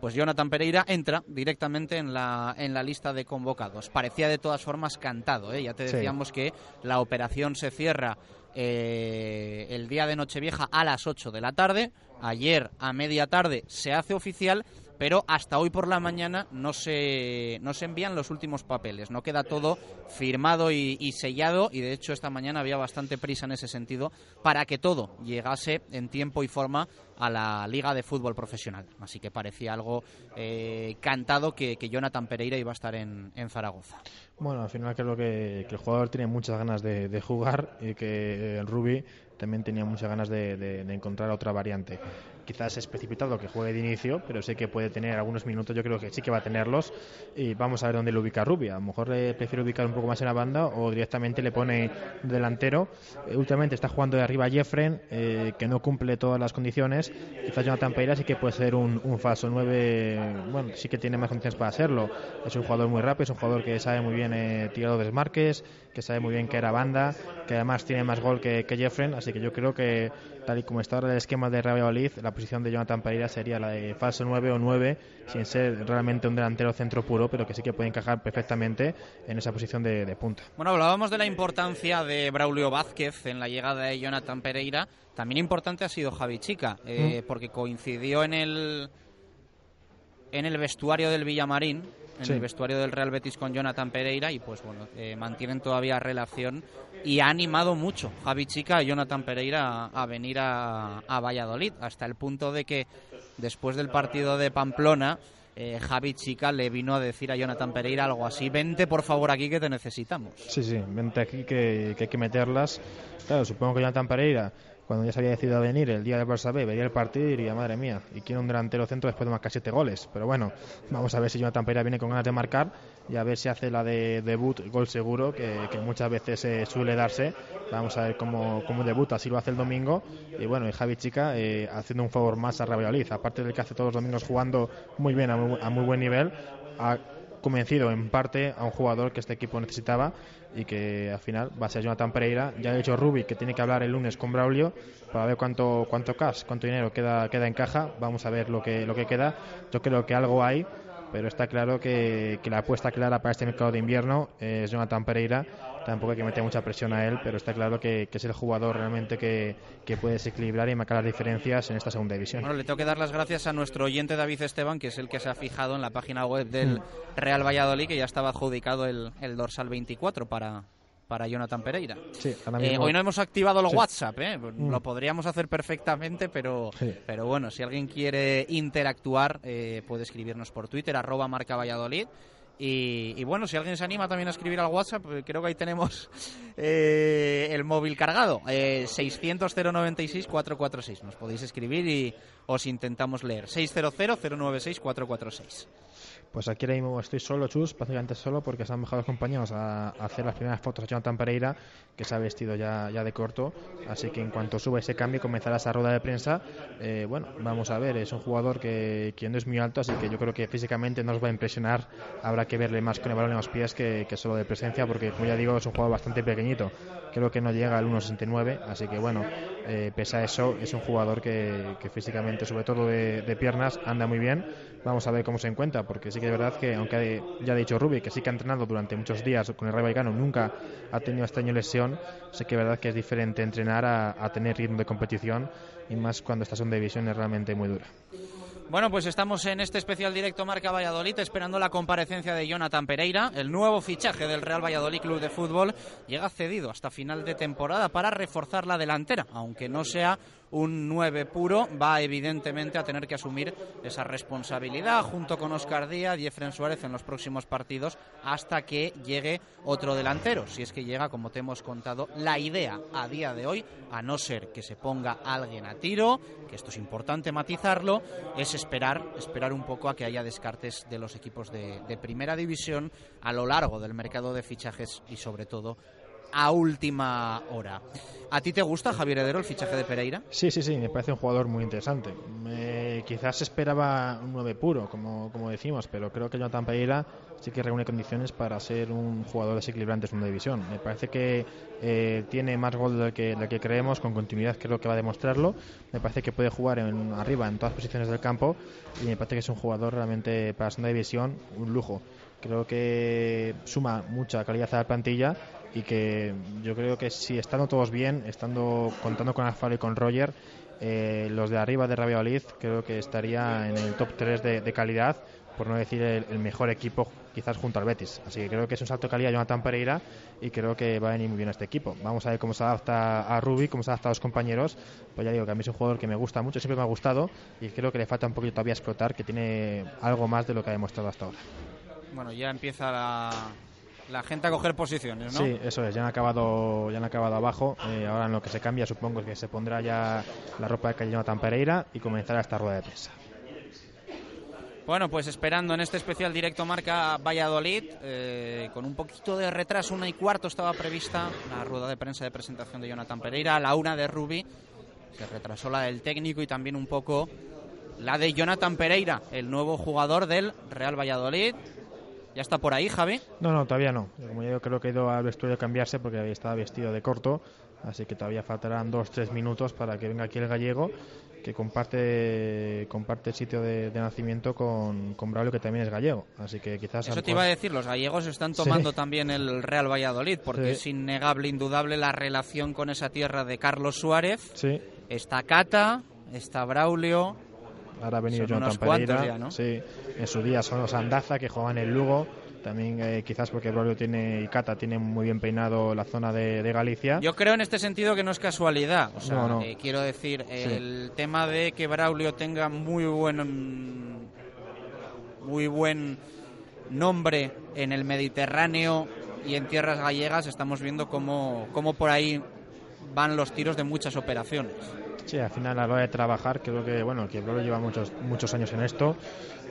Pues Jonathan Pereira entra directamente en la, en la lista de convocados. Parecía de todas formas cantado, ¿eh? ya te Sí. decíamos que la operación se cierra eh, el día de Nochevieja a las 8 de la tarde. Ayer a media tarde se hace oficial, pero hasta hoy por la mañana no se, no se envían los últimos papeles. No queda todo firmado y, sellado y de hecho esta mañana había bastante prisa en ese sentido para que todo llegase en tiempo y forma a la Liga de Fútbol Profesional. Así que parecía algo eh, cantado que, Jonathan Pereira iba a estar en, Zaragoza. Bueno, al final creo que, el jugador tiene muchas ganas de, de jugar y que el Rubi también tenía muchas ganas de encontrar otra variante. Quizás es precipitado que juegue de inicio, pero sé que puede tener algunos minutos, yo creo que sí que va a tenerlos y vamos a ver dónde lo ubica Rubi. A lo mejor le prefiere ubicar un poco más en la banda o directamente le pone delantero. Eh, últimamente está jugando de arriba Jeffren, eh, que no cumple todas las condiciones. Quizás Jonathan Pereira sí que puede ser un, un falso 9, bueno, sí que tiene más condiciones para hacerlo. Es un jugador muy rápido, es un jugador que sabe muy bien eh, tirar los desmarques, que sabe muy bien que era banda, que además tiene más gol que, que Jeffren, así que yo creo que tal y como está ahora el esquema de Real Valladolid, la posición de Jonathan Pereira sería la de falso 9 o 9, sin ser realmente un delantero centro puro, pero que sí que puede encajar perfectamente en esa posición de, de punta. Bueno, hablábamos de la importancia de Braulio Vázquez en la llegada de Jonathan Pereira. También importante ha sido Javi Chica, eh, porque coincidió en el en el vestuario del Villamarín, en Sí. el vestuario del Real Betis con Jonathan Pereira y pues bueno, eh, mantienen todavía relación y ha animado mucho Javi Chica a Jonathan Pereira a, a venir a, a Valladolid, hasta el punto de que después del partido de Pamplona eh, Javi Chica le vino a decir a Jonathan Pereira algo así, vente por favor aquí que te necesitamos. Sí, sí, vente aquí que, que hay que meterlas. Claro, supongo que Jonathan Pereira cuando ya se había decidido venir el día del Barça B, vería el partido y diría, madre mía, y quiere un delantero centro después de marcar siete goles. Pero bueno, vamos a ver si Jonathan Pereira viene con ganas de marcar y a ver si hace la de debut, gol seguro, que, muchas veces eh, suele darse. Vamos a ver cómo, cómo, debuta, si lo hace el domingo. Y bueno, y Javi Chica eh, haciendo un favor más a Rabioliz, aparte del que hace todos los domingos jugando muy bien, a muy, a muy buen nivel. A, convencido en parte a un jugador que este equipo necesitaba y que al final va a ser Jonathan Pereira. Ya ha dicho Rubi que tiene que hablar el lunes con Braulio para ver cuánto cuánto cash, cuánto dinero queda queda en caja. Vamos a ver lo que lo que queda. Yo creo que algo hay, pero está claro que, que la apuesta clara para este mercado de invierno es Jonathan Pereira tampoco hay que meter mucha presión a él, pero está claro que, es el jugador realmente que, puede desequilibrar y marcar las diferencias en esta segunda división. Bueno, le tengo que dar las gracias a nuestro oyente David Esteban, que es el que se ha fijado en la página web del mm. Real Valladolid, que ya estaba adjudicado el, dorsal 24 para, para Jonathan Pereira. Eh, hoy no hemos activado el WhatsApp, ¿eh? Mm. lo podríamos hacer perfectamente, pero, pero bueno, si alguien quiere interactuar, eh, puede escribirnos por Twitter, arroba marca Valladolid. Y, bueno, si alguien se anima también a escribir al WhatsApp, pues creo que ahí tenemos eh, el móvil cargado. Eh, 600-096-446. Nos podéis escribir y os intentamos leer. 600-096-446. Pues aquí estoy solo, Chus, prácticamente solo, porque se han bajado los compañeros a, hacer las primeras fotos a Jonathan Pereira, que se ha vestido ya, de corto. Así que en cuanto suba ese cambio, comenzará esa rueda de prensa. Eh, bueno, vamos a ver, es un jugador que, que, no es muy alto, así que yo creo que físicamente nos va a impresionar. Habrá que verle más con el balón en los pies que, solo de presencia, porque como ya digo, es un jugador bastante pequeñito. Creo que no llega al 1,69, así que bueno, eh, pese a eso, es un jugador que, físicamente, sobre todo de piernas, anda muy bien Vamos a ver cómo se encuentra, porque sí que es verdad que, aunque ya ha dicho Rubi, que sí que ha entrenado durante muchos días con el Rayo Vallecano, nunca ha tenido este año lesión, sí que es verdad que es diferente entrenar a, tener ritmo de competición y más cuando esta segunda división es realmente muy dura. Bueno, pues estamos en este especial directo Marca Valladolid esperando la comparecencia de Jonathan Pereira. El nuevo fichaje del Real Valladolid Club de Fútbol llega cedido hasta final de temporada para reforzar la delantera, aunque no sea un 9 puro, va evidentemente a tener que asumir esa responsabilidad junto con Oscar Díaz y Efren Suárez en los próximos partidos hasta que llegue otro delantero. Si es que llega, como te hemos contado, la idea a día de hoy, a no ser que se ponga alguien a tiro, que esto es importante matizarlo, es esperar, esperar un poco a que haya descartes de los equipos de, de primera división a lo largo del mercado de fichajes y sobre todo a última hora. ¿A ti te gusta, Javier Heredero, el fichaje de Pereira? Sí, sí, sí, me parece un jugador muy interesante. quizás esperaba un 9 puro, como, como decimos, pero creo que Jonathan Pereira sí que reúne condiciones para ser un jugador desequilibrante en una división. Me parece que eh, tiene más gol del que, del que creemos, con continuidad creo que va a demostrarlo. Me parece que puede jugar en, arriba en todas posiciones del campo y me parece que es un jugador realmente para segunda división un lujo. Creo que suma mucha calidad a la plantilla y que yo creo que si estando todos bien, estando contando con Alfaro y con Roger, eh, los de arriba de Rabia creo que estaría en el top 3 de, calidad, por no decir el, mejor equipo quizás junto al Betis. Así que creo que es un salto de calidad Jonathan Pereira y creo que va a venir muy bien a este equipo. Vamos a ver cómo se adapta a Rubi, cómo se adapta a los compañeros. Pues ya digo que a mí es un jugador que me gusta mucho, siempre me ha gustado y creo que le falta un poquito todavía explotar, que tiene algo más de lo que ha demostrado hasta ahora. Bueno, ya empieza la, la gente a coger posiciones, ¿no? Sí, eso es, ya han acabado, ya han acabado abajo. Eh, ahora en lo que se cambia supongo que se pondrá ya la ropa de Jonathan Pereira y comenzará esta rueda de prensa. Bueno, pues esperando en este especial directo marca Valladolid, eh, con un poquito de retraso, una y cuarto estaba prevista la rueda de prensa de presentación de Jonathan Pereira, la una de Rubi, se retrasó la del técnico y también un poco la de Jonathan Pereira, el nuevo jugador del Real Valladolid, ¿Ya está por ahí, Javi? No, no, todavía no. Como yo creo que ha ido al vestuario a cambiarse porque estaba vestido de corto, así que todavía faltarán dos, tres minutos para que venga aquí el gallego, que comparte comparte el sitio de, nacimiento con, con Braulio, que también es gallego. Así que quizás... Eso te iba a decir, los gallegos están tomando también el Real Valladolid, porque es innegable, indudable la relación con esa tierra de Carlos Suárez. Sí. Está Cata, está Braulio, Ahora ha venido Jonathan Pereira. Sí, en su día son los Andaza que juegan en el Lugo. También eh, quizás porque Braulio tiene y Cata tiene muy bien peinado la zona de, Galicia. Yo creo en este sentido que no es casualidad. O sea, eh, quiero decir, el tema de que Braulio tenga muy buen muy buen nombre en el Mediterráneo y en tierras gallegas, estamos viendo cómo, cómo por ahí van los tiros de muchas operaciones. Sí, al final a la hora de trabajar, creo que bueno, que Braulio lleva muchos muchos años en esto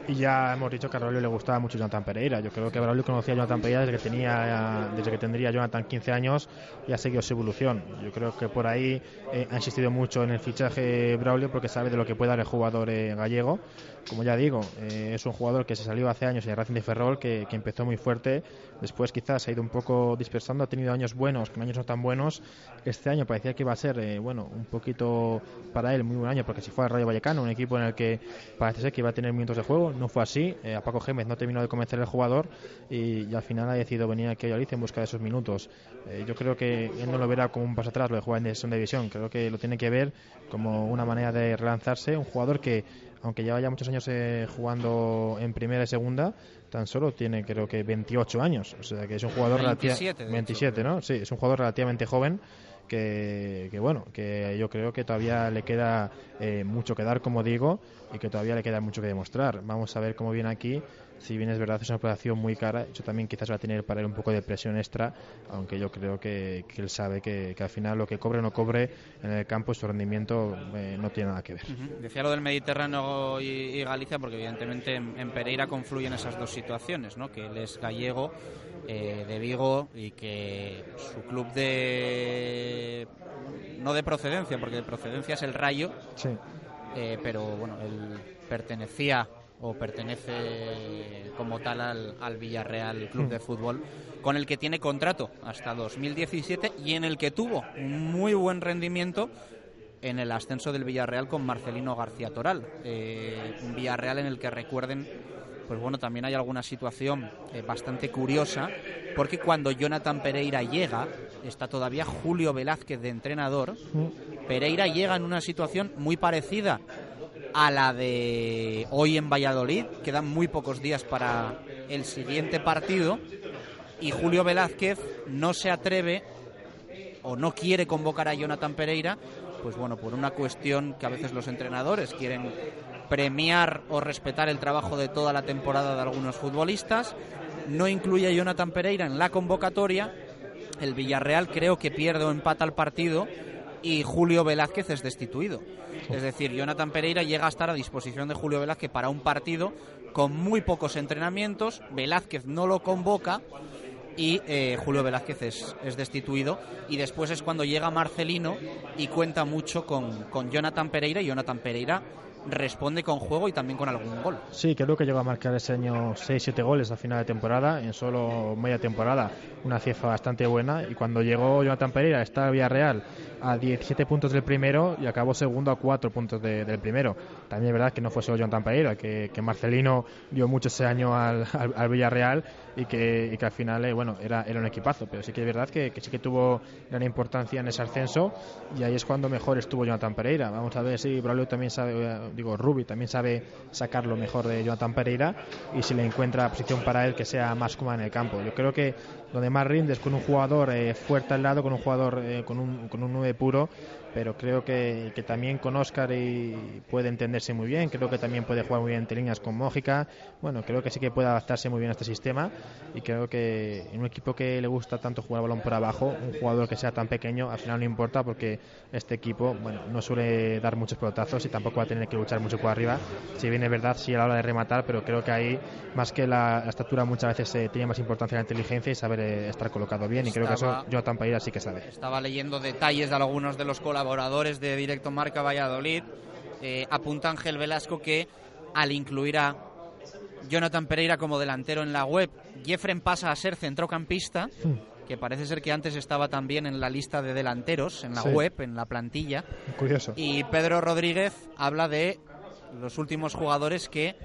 y ya hemos dicho que a Braulio le gustaba mucho Jonathan Pereira. Yo creo que Braulio conocía a Jonathan Pereira desde que tenía desde que tendría Jonathan 15 años y ha seguido su evolución. Yo creo que por ahí eh, ha insistido mucho en el fichaje Braulio porque sabe de lo que puede dar el jugador eh, gallego. Como ya digo, eh, es un jugador que se salió hace años en Racing de Ferrol, que, empezó muy fuerte, después quizás se ha ido un poco dispersando, ha tenido años buenos, con años no tan buenos. Este año parecía que iba a ser, bueno, un poquito para él muy buen año, porque si fue al Rayo Vallecano, un equipo en el que parece ser que iba a tener minutos de juego, no fue así. Eh, a Paco Gémez no terminó de convencer el jugador y, y al final ha decidido venir aquí a Valladolid en busca de esos minutos. Eh, yo creo que él no lo verá como un paso atrás lo de jugar en segunda división, creo que lo tiene que ver como una manera de relanzarse, un jugador que aunque lleva ya muchos años eh, jugando en primera y segunda, tan solo tiene creo que 28 años, o sea que es un jugador 27, de 27, ¿no? Sí, es un jugador relativamente joven que, que, bueno, que yo creo que todavía le queda eh, mucho que dar, como digo, y que todavía le queda mucho que demostrar. Vamos a ver cómo viene aquí. Si bien es verdad, es una operación muy cara, eso también quizás va a tener para él un poco de presión extra, aunque yo creo que, que él sabe que, que, al final lo que cobre o no cobre en el campo, su rendimiento eh, no tiene nada que ver. Uh -huh. Decía lo del Mediterráneo y, y Galicia, porque evidentemente en, en, Pereira confluyen esas dos situaciones, ¿no? que él es gallego eh, de Vigo y que su club de no de procedencia porque de procedencia es el Rayo sí. eh, pero bueno él pertenecía o pertenece como tal al, al Villarreal Club de Fútbol con el que tiene contrato hasta 2017 y en el que tuvo un muy buen rendimiento en el ascenso del Villarreal con Marcelino García Toral eh, un Villarreal en el que recuerden pues bueno, también hay alguna situación eh, bastante curiosa, porque cuando Jonathan Pereira llega, está todavía Julio Velázquez de entrenador, Pereira llega en una situación muy parecida a la de hoy en Valladolid, quedan muy pocos días para el siguiente partido, y Julio Velázquez no se atreve o no quiere convocar a Jonathan Pereira, pues bueno, por una cuestión que a veces los entrenadores quieren premiar o respetar el trabajo de toda la temporada de algunos futbolistas. No incluye a Jonathan Pereira en la convocatoria. El Villarreal creo que pierde o empata el partido y Julio Velázquez es destituido. Es decir, Jonathan Pereira llega a estar a disposición de Julio Velázquez para un partido con muy pocos entrenamientos. Velázquez no lo convoca y eh, Julio Velázquez es, es, destituido y después es cuando llega Marcelino y cuenta mucho con, con Jonathan Pereira y Jonathan Pereira responde con juego y también con algún gol. Sí, creo que llegó a marcar ese año 6-7 goles a final de temporada, en solo media temporada, una cifra bastante buena. Y cuando llegó Jonathan Pereira, está Villarreal a 17 puntos del primero y acabó segundo a 4 puntos de, del primero. También es verdad que no fue solo Jonathan Pereira, que, que Marcelino dio mucho ese año al, al, al Villarreal y que, y que, al final eh, bueno era, era un equipazo. Pero sí que es verdad que, sí que tuvo gran importancia en ese ascenso y ahí es cuando mejor estuvo Jonathan Pereira. Vamos a ver si Braulio también sabe digo, Rubi también sabe sacar lo mejor de Jonathan Pereira y si le encuentra posición para él que sea más cómoda en el campo. Yo creo que donde más rindes con un jugador eh, fuerte al lado, con un jugador eh, con un, con un 9 puro, pero creo que, que, también con Oscar y puede entenderse muy bien, creo que también puede jugar muy bien entre líneas con Mójica, bueno, creo que sí que puede adaptarse muy bien a este sistema y creo que en un equipo que le gusta tanto jugar balón por abajo, un jugador que sea tan pequeño, al final no importa porque este equipo, bueno, no suele dar muchos pelotazos y tampoco va a tener que luchar mucho por arriba, si bien es verdad, sí a la hora de rematar, pero creo que ahí, más que la, la estatura, muchas veces eh, tiene más importancia la inteligencia y saber eh, estar colocado bien y creo estaba, que eso Jonathan Pereira sí que sabe. Estaba leyendo detalles de algunos de los colaboradores colaboradores de Directo Marca Valladolid, eh, apunta Ángel Velasco que al incluir a Jonathan Pereira como delantero en la web, Jeffren pasa a ser centrocampista, mm. que parece ser que antes estaba también en la lista de delanteros, en la sí. web, en la plantilla. Curioso. Y Pedro Rodríguez habla de los últimos jugadores que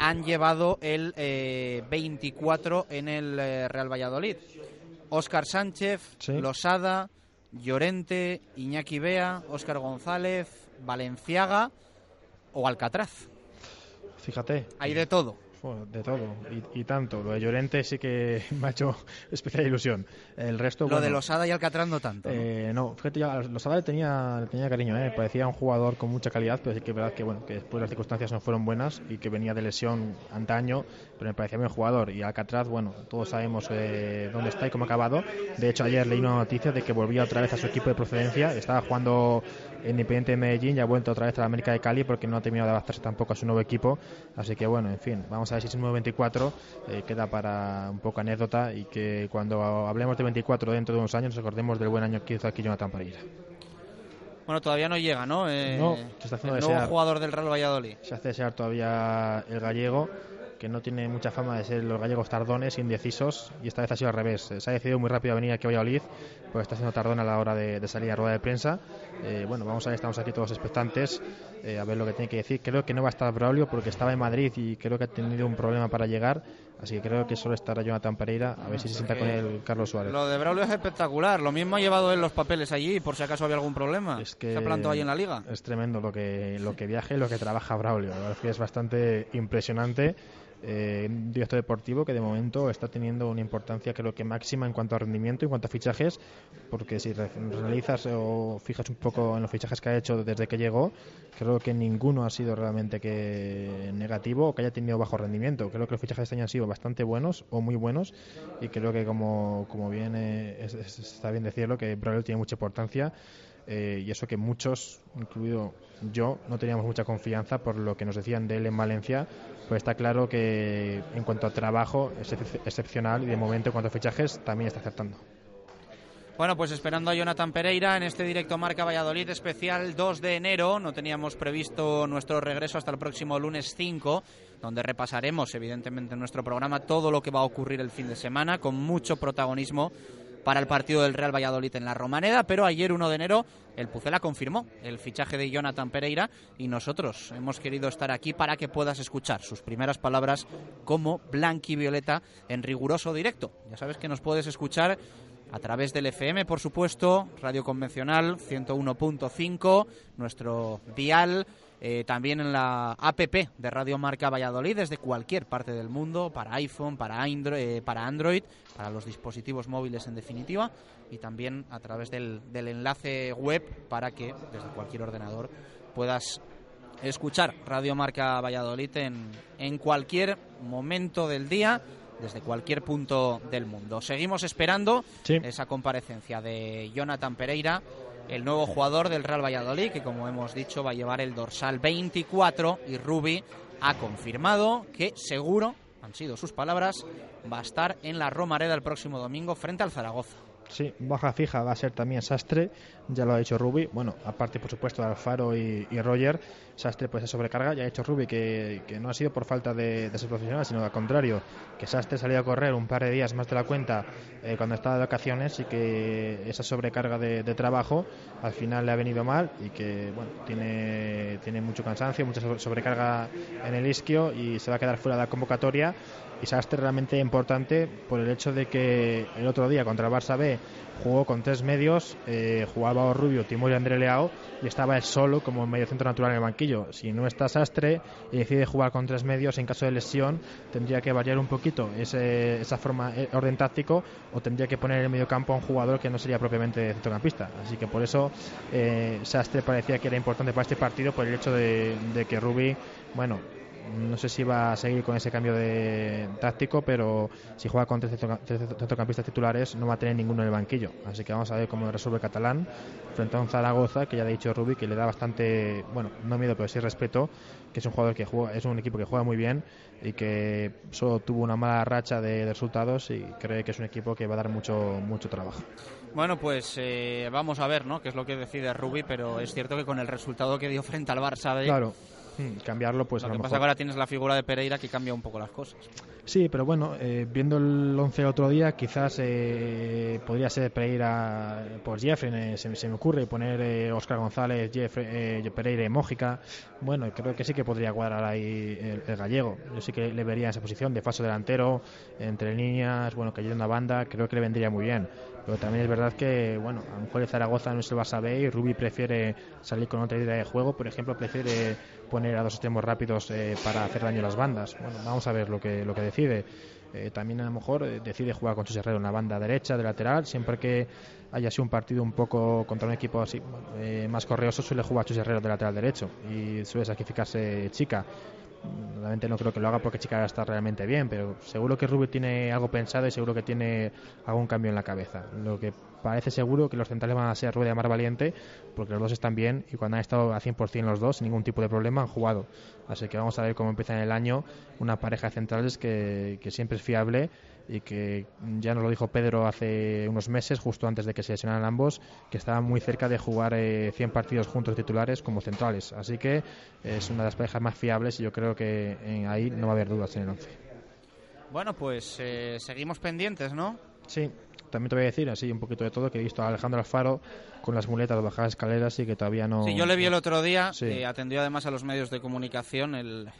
han llevado el eh, 24 en el eh, Real Valladolid. Óscar Sánchez, sí. Losada, Llorente, Iñaki Bea, Óscar González, Valenciaga o Alcatraz. Fíjate. Hay de todo. De todo, y, tanto. Lo de Llorente sí que me ha hecho especial ilusión. El resto. Lo de Losada y Alcatrán no tanto. ¿no? Eh, no, fíjate, ya, Losada le tenía, tenía cariño, ¿eh? parecía un jugador con mucha calidad, pero sí que es verdad que, bueno, que después las circunstancias no fueron buenas y que venía de lesión antaño, pero me parecía buen jugador. Y Alcatraz, bueno, todos sabemos eh, dónde está y cómo ha acabado. De hecho, ayer leí una noticia de que volvía otra vez a su equipo de procedencia. Estaba jugando Independiente de Medellín y ha vuelto otra vez a la América de Cali porque no ha terminado de adaptarse tampoco a su nuevo equipo. Así que, bueno, en fin, vamos a ver si es un nuevo 24 eh, queda para un poco anécdota y que cuando hablemos de 24 dentro de unos años nos acordemos del buen año que hizo aquí Jonathan Pereira. Bueno, todavía no llega, ¿no? Eh, no, se está haciendo el nuevo jugador del Real Valladolid. Se hace desear todavía el gallego que no tiene mucha fama de ser los gallegos tardones, indecisos, y esta vez ha sido al revés. Se ha decidido muy rápido a venir aquí a Valladolid, pues está siendo tardón a la hora de, salir a rueda de prensa. Eh, bueno, vamos a ver, estamos aquí todos expectantes eh, a ver lo que tiene que decir. Creo que no va a estar Braulio porque estaba en Madrid y creo que ha tenido un problema para llegar, así que creo que solo estará Jonathan Pereira, a ver si se sienta con él Carlos Suárez. Lo de Braulio es espectacular, lo mismo ha llevado él los papeles allí por si acaso había algún problema. Es que se ha plantado ahí en la liga. Es tremendo lo que, lo que viaja y lo que trabaja Braulio, la verdad es que es bastante impresionante eh, un director deportivo que de momento está teniendo una importancia creo que máxima en cuanto a rendimiento, en cuanto a fichajes, porque si realizas o fijas un poco en los fichajes que ha hecho desde que llegó, creo que ninguno ha sido realmente que negativo o que haya tenido bajo rendimiento. Creo que los fichajes de este año han sido bastante buenos o muy buenos y creo que como, como bien está bien decirlo, que Braille tiene mucha importancia eh, y eso que muchos, incluido yo, no teníamos mucha confianza por lo que nos decían de él en Valencia, pues está claro que en cuanto a trabajo es excepcional y de momento en cuanto a fichajes también está acertando. Bueno, pues esperando a Jonathan Pereira en este directo Marca Valladolid especial 2 de enero. No teníamos previsto nuestro regreso hasta el próximo lunes 5, donde repasaremos evidentemente en nuestro programa todo lo que va a ocurrir el fin de semana con mucho protagonismo para el partido del Real Valladolid en la Romaneda, pero ayer 1 de enero el Pucela confirmó el fichaje de Jonathan Pereira y nosotros hemos querido estar aquí para que puedas escuchar sus primeras palabras como Violeta en riguroso directo. Ya sabes que nos puedes escuchar a través del FM, por supuesto, radio convencional 101.5, nuestro dial eh, también en la APP de Radio Marca Valladolid desde cualquier parte del mundo, para iPhone, para Android, eh, para, Android para los dispositivos móviles en definitiva, y también a través del, enlace web para que desde cualquier ordenador puedas escuchar Radio Marca Valladolid en, en cualquier momento del día desde cualquier punto del mundo. Seguimos esperando esa comparecencia de Jonathan Pereira el nuevo jugador del Real Valladolid, que como hemos dicho va a llevar el dorsal 24 y Rubi ha confirmado que seguro, han sido sus palabras, va a estar en la Romareda el próximo domingo frente al Zaragoza. Sí, baja fija va a ser también Sastre, ya lo ha dicho Rubi. Bueno, aparte, por supuesto, Alfaro y, Roger, Sastre pues se sobrecarga. Ya ha dicho Rubi que, no ha sido por falta de, ser profesional, sino al contrario, que Sastre salió a correr un par de días más de la cuenta eh, cuando estaba de vacaciones y que esa sobrecarga de, trabajo al final le ha venido mal y que bueno tiene, tiene mucho cansancio, mucha sobrecarga en el isquio y se va a quedar fuera de la convocatoria y Sastre realmente importante por el hecho de que el otro día contra el Barça B jugó con tres medios, eh, jugaba Rubio, Timor y André Leao y estaba él solo como medio centro natural en el banquillo. Si no está Sastre y decide jugar con tres medios en caso de lesión, tendría que variar un poquito ese, esa forma, eh, orden táctico o tendría que poner en el medio campo a un jugador que no sería propiamente centrocampista. Así que por eso eh, Sastre parecía que era importante para este partido por el hecho de, de que Rubi, bueno, no sé si va a seguir con ese cambio de táctico, pero si juega con tres centrocampistas titulares no va a tener ninguno en el banquillo. Así que vamos a ver cómo resuelve Catalán frente a un Zaragoza que ya ha dicho Rubi que le da bastante, bueno, no miedo, pero sí respeto, que es un jugador que juega, es un equipo que juega muy bien y que solo tuvo una mala racha de, resultados y cree que es un equipo que va a dar mucho mucho trabajo. Bueno, pues eh, vamos a ver, ¿no? Qué es lo que decide Rubi, pero es cierto que con el resultado que dio frente al Barça, claro Hmm, cambiarlo, pues lo a que pasa que ahora tienes la figura de Pereira que cambia un poco las cosas. Sí, pero bueno, eh, viendo el 11 otro día, quizás eh, podría ser Pereira por Jeffrey, eh, se, me ocurre poner Oscar González, Jeffrey, Pereira y Mójica. Bueno, creo que sí que podría cuadrar ahí el, gallego. Yo sí que le vería en esa posición de falso delantero, entre líneas, bueno, cayendo una banda, creo que le vendría muy bien Pero también es verdad que, bueno, a lo mejor el Zaragoza no es el Barça B y Rubi prefiere salir con otra idea de juego, por ejemplo, prefiere poner a dos extremos rápidos eh, para hacer daño a las bandas. Bueno, vamos a ver lo que, lo que decide. Eh, también a lo mejor eh, decide jugar con Chus Herrero en la banda derecha, de lateral, siempre que haya sido un partido un poco contra un equipo así eh, más correoso, suele jugar Chus Herrero de lateral derecho y suele sacrificarse Chica. Realmente no creo que lo haga porque Chica está realmente bien, pero seguro que Rubio tiene algo pensado y seguro que tiene algún cambio en la cabeza. Lo que parece seguro que los centrales van a ser Rueda y Mar Valiente, porque los dos están bien y cuando han estado a 100% los dos, sin ningún tipo de problema, han jugado. Así que vamos a ver cómo empieza en el año una pareja de centrales que, que siempre es fiable y que ya nos lo dijo Pedro hace unos meses, justo antes de que se lesionaran ambos, que estaban muy cerca de jugar eh, 100 partidos juntos titulares como centrales. Así que es una de las parejas más fiables y yo creo que en ahí no va a haber dudas en el 11. Bueno, pues eh, seguimos pendientes, ¿no? Sí, también te voy a decir así un poquito de todo que he visto a Alejandro Alfaro con las muletas bajar escaleras y que todavía no. Sí, yo le vi el otro día, Sí. eh, atendió además a los medios de comunicación el,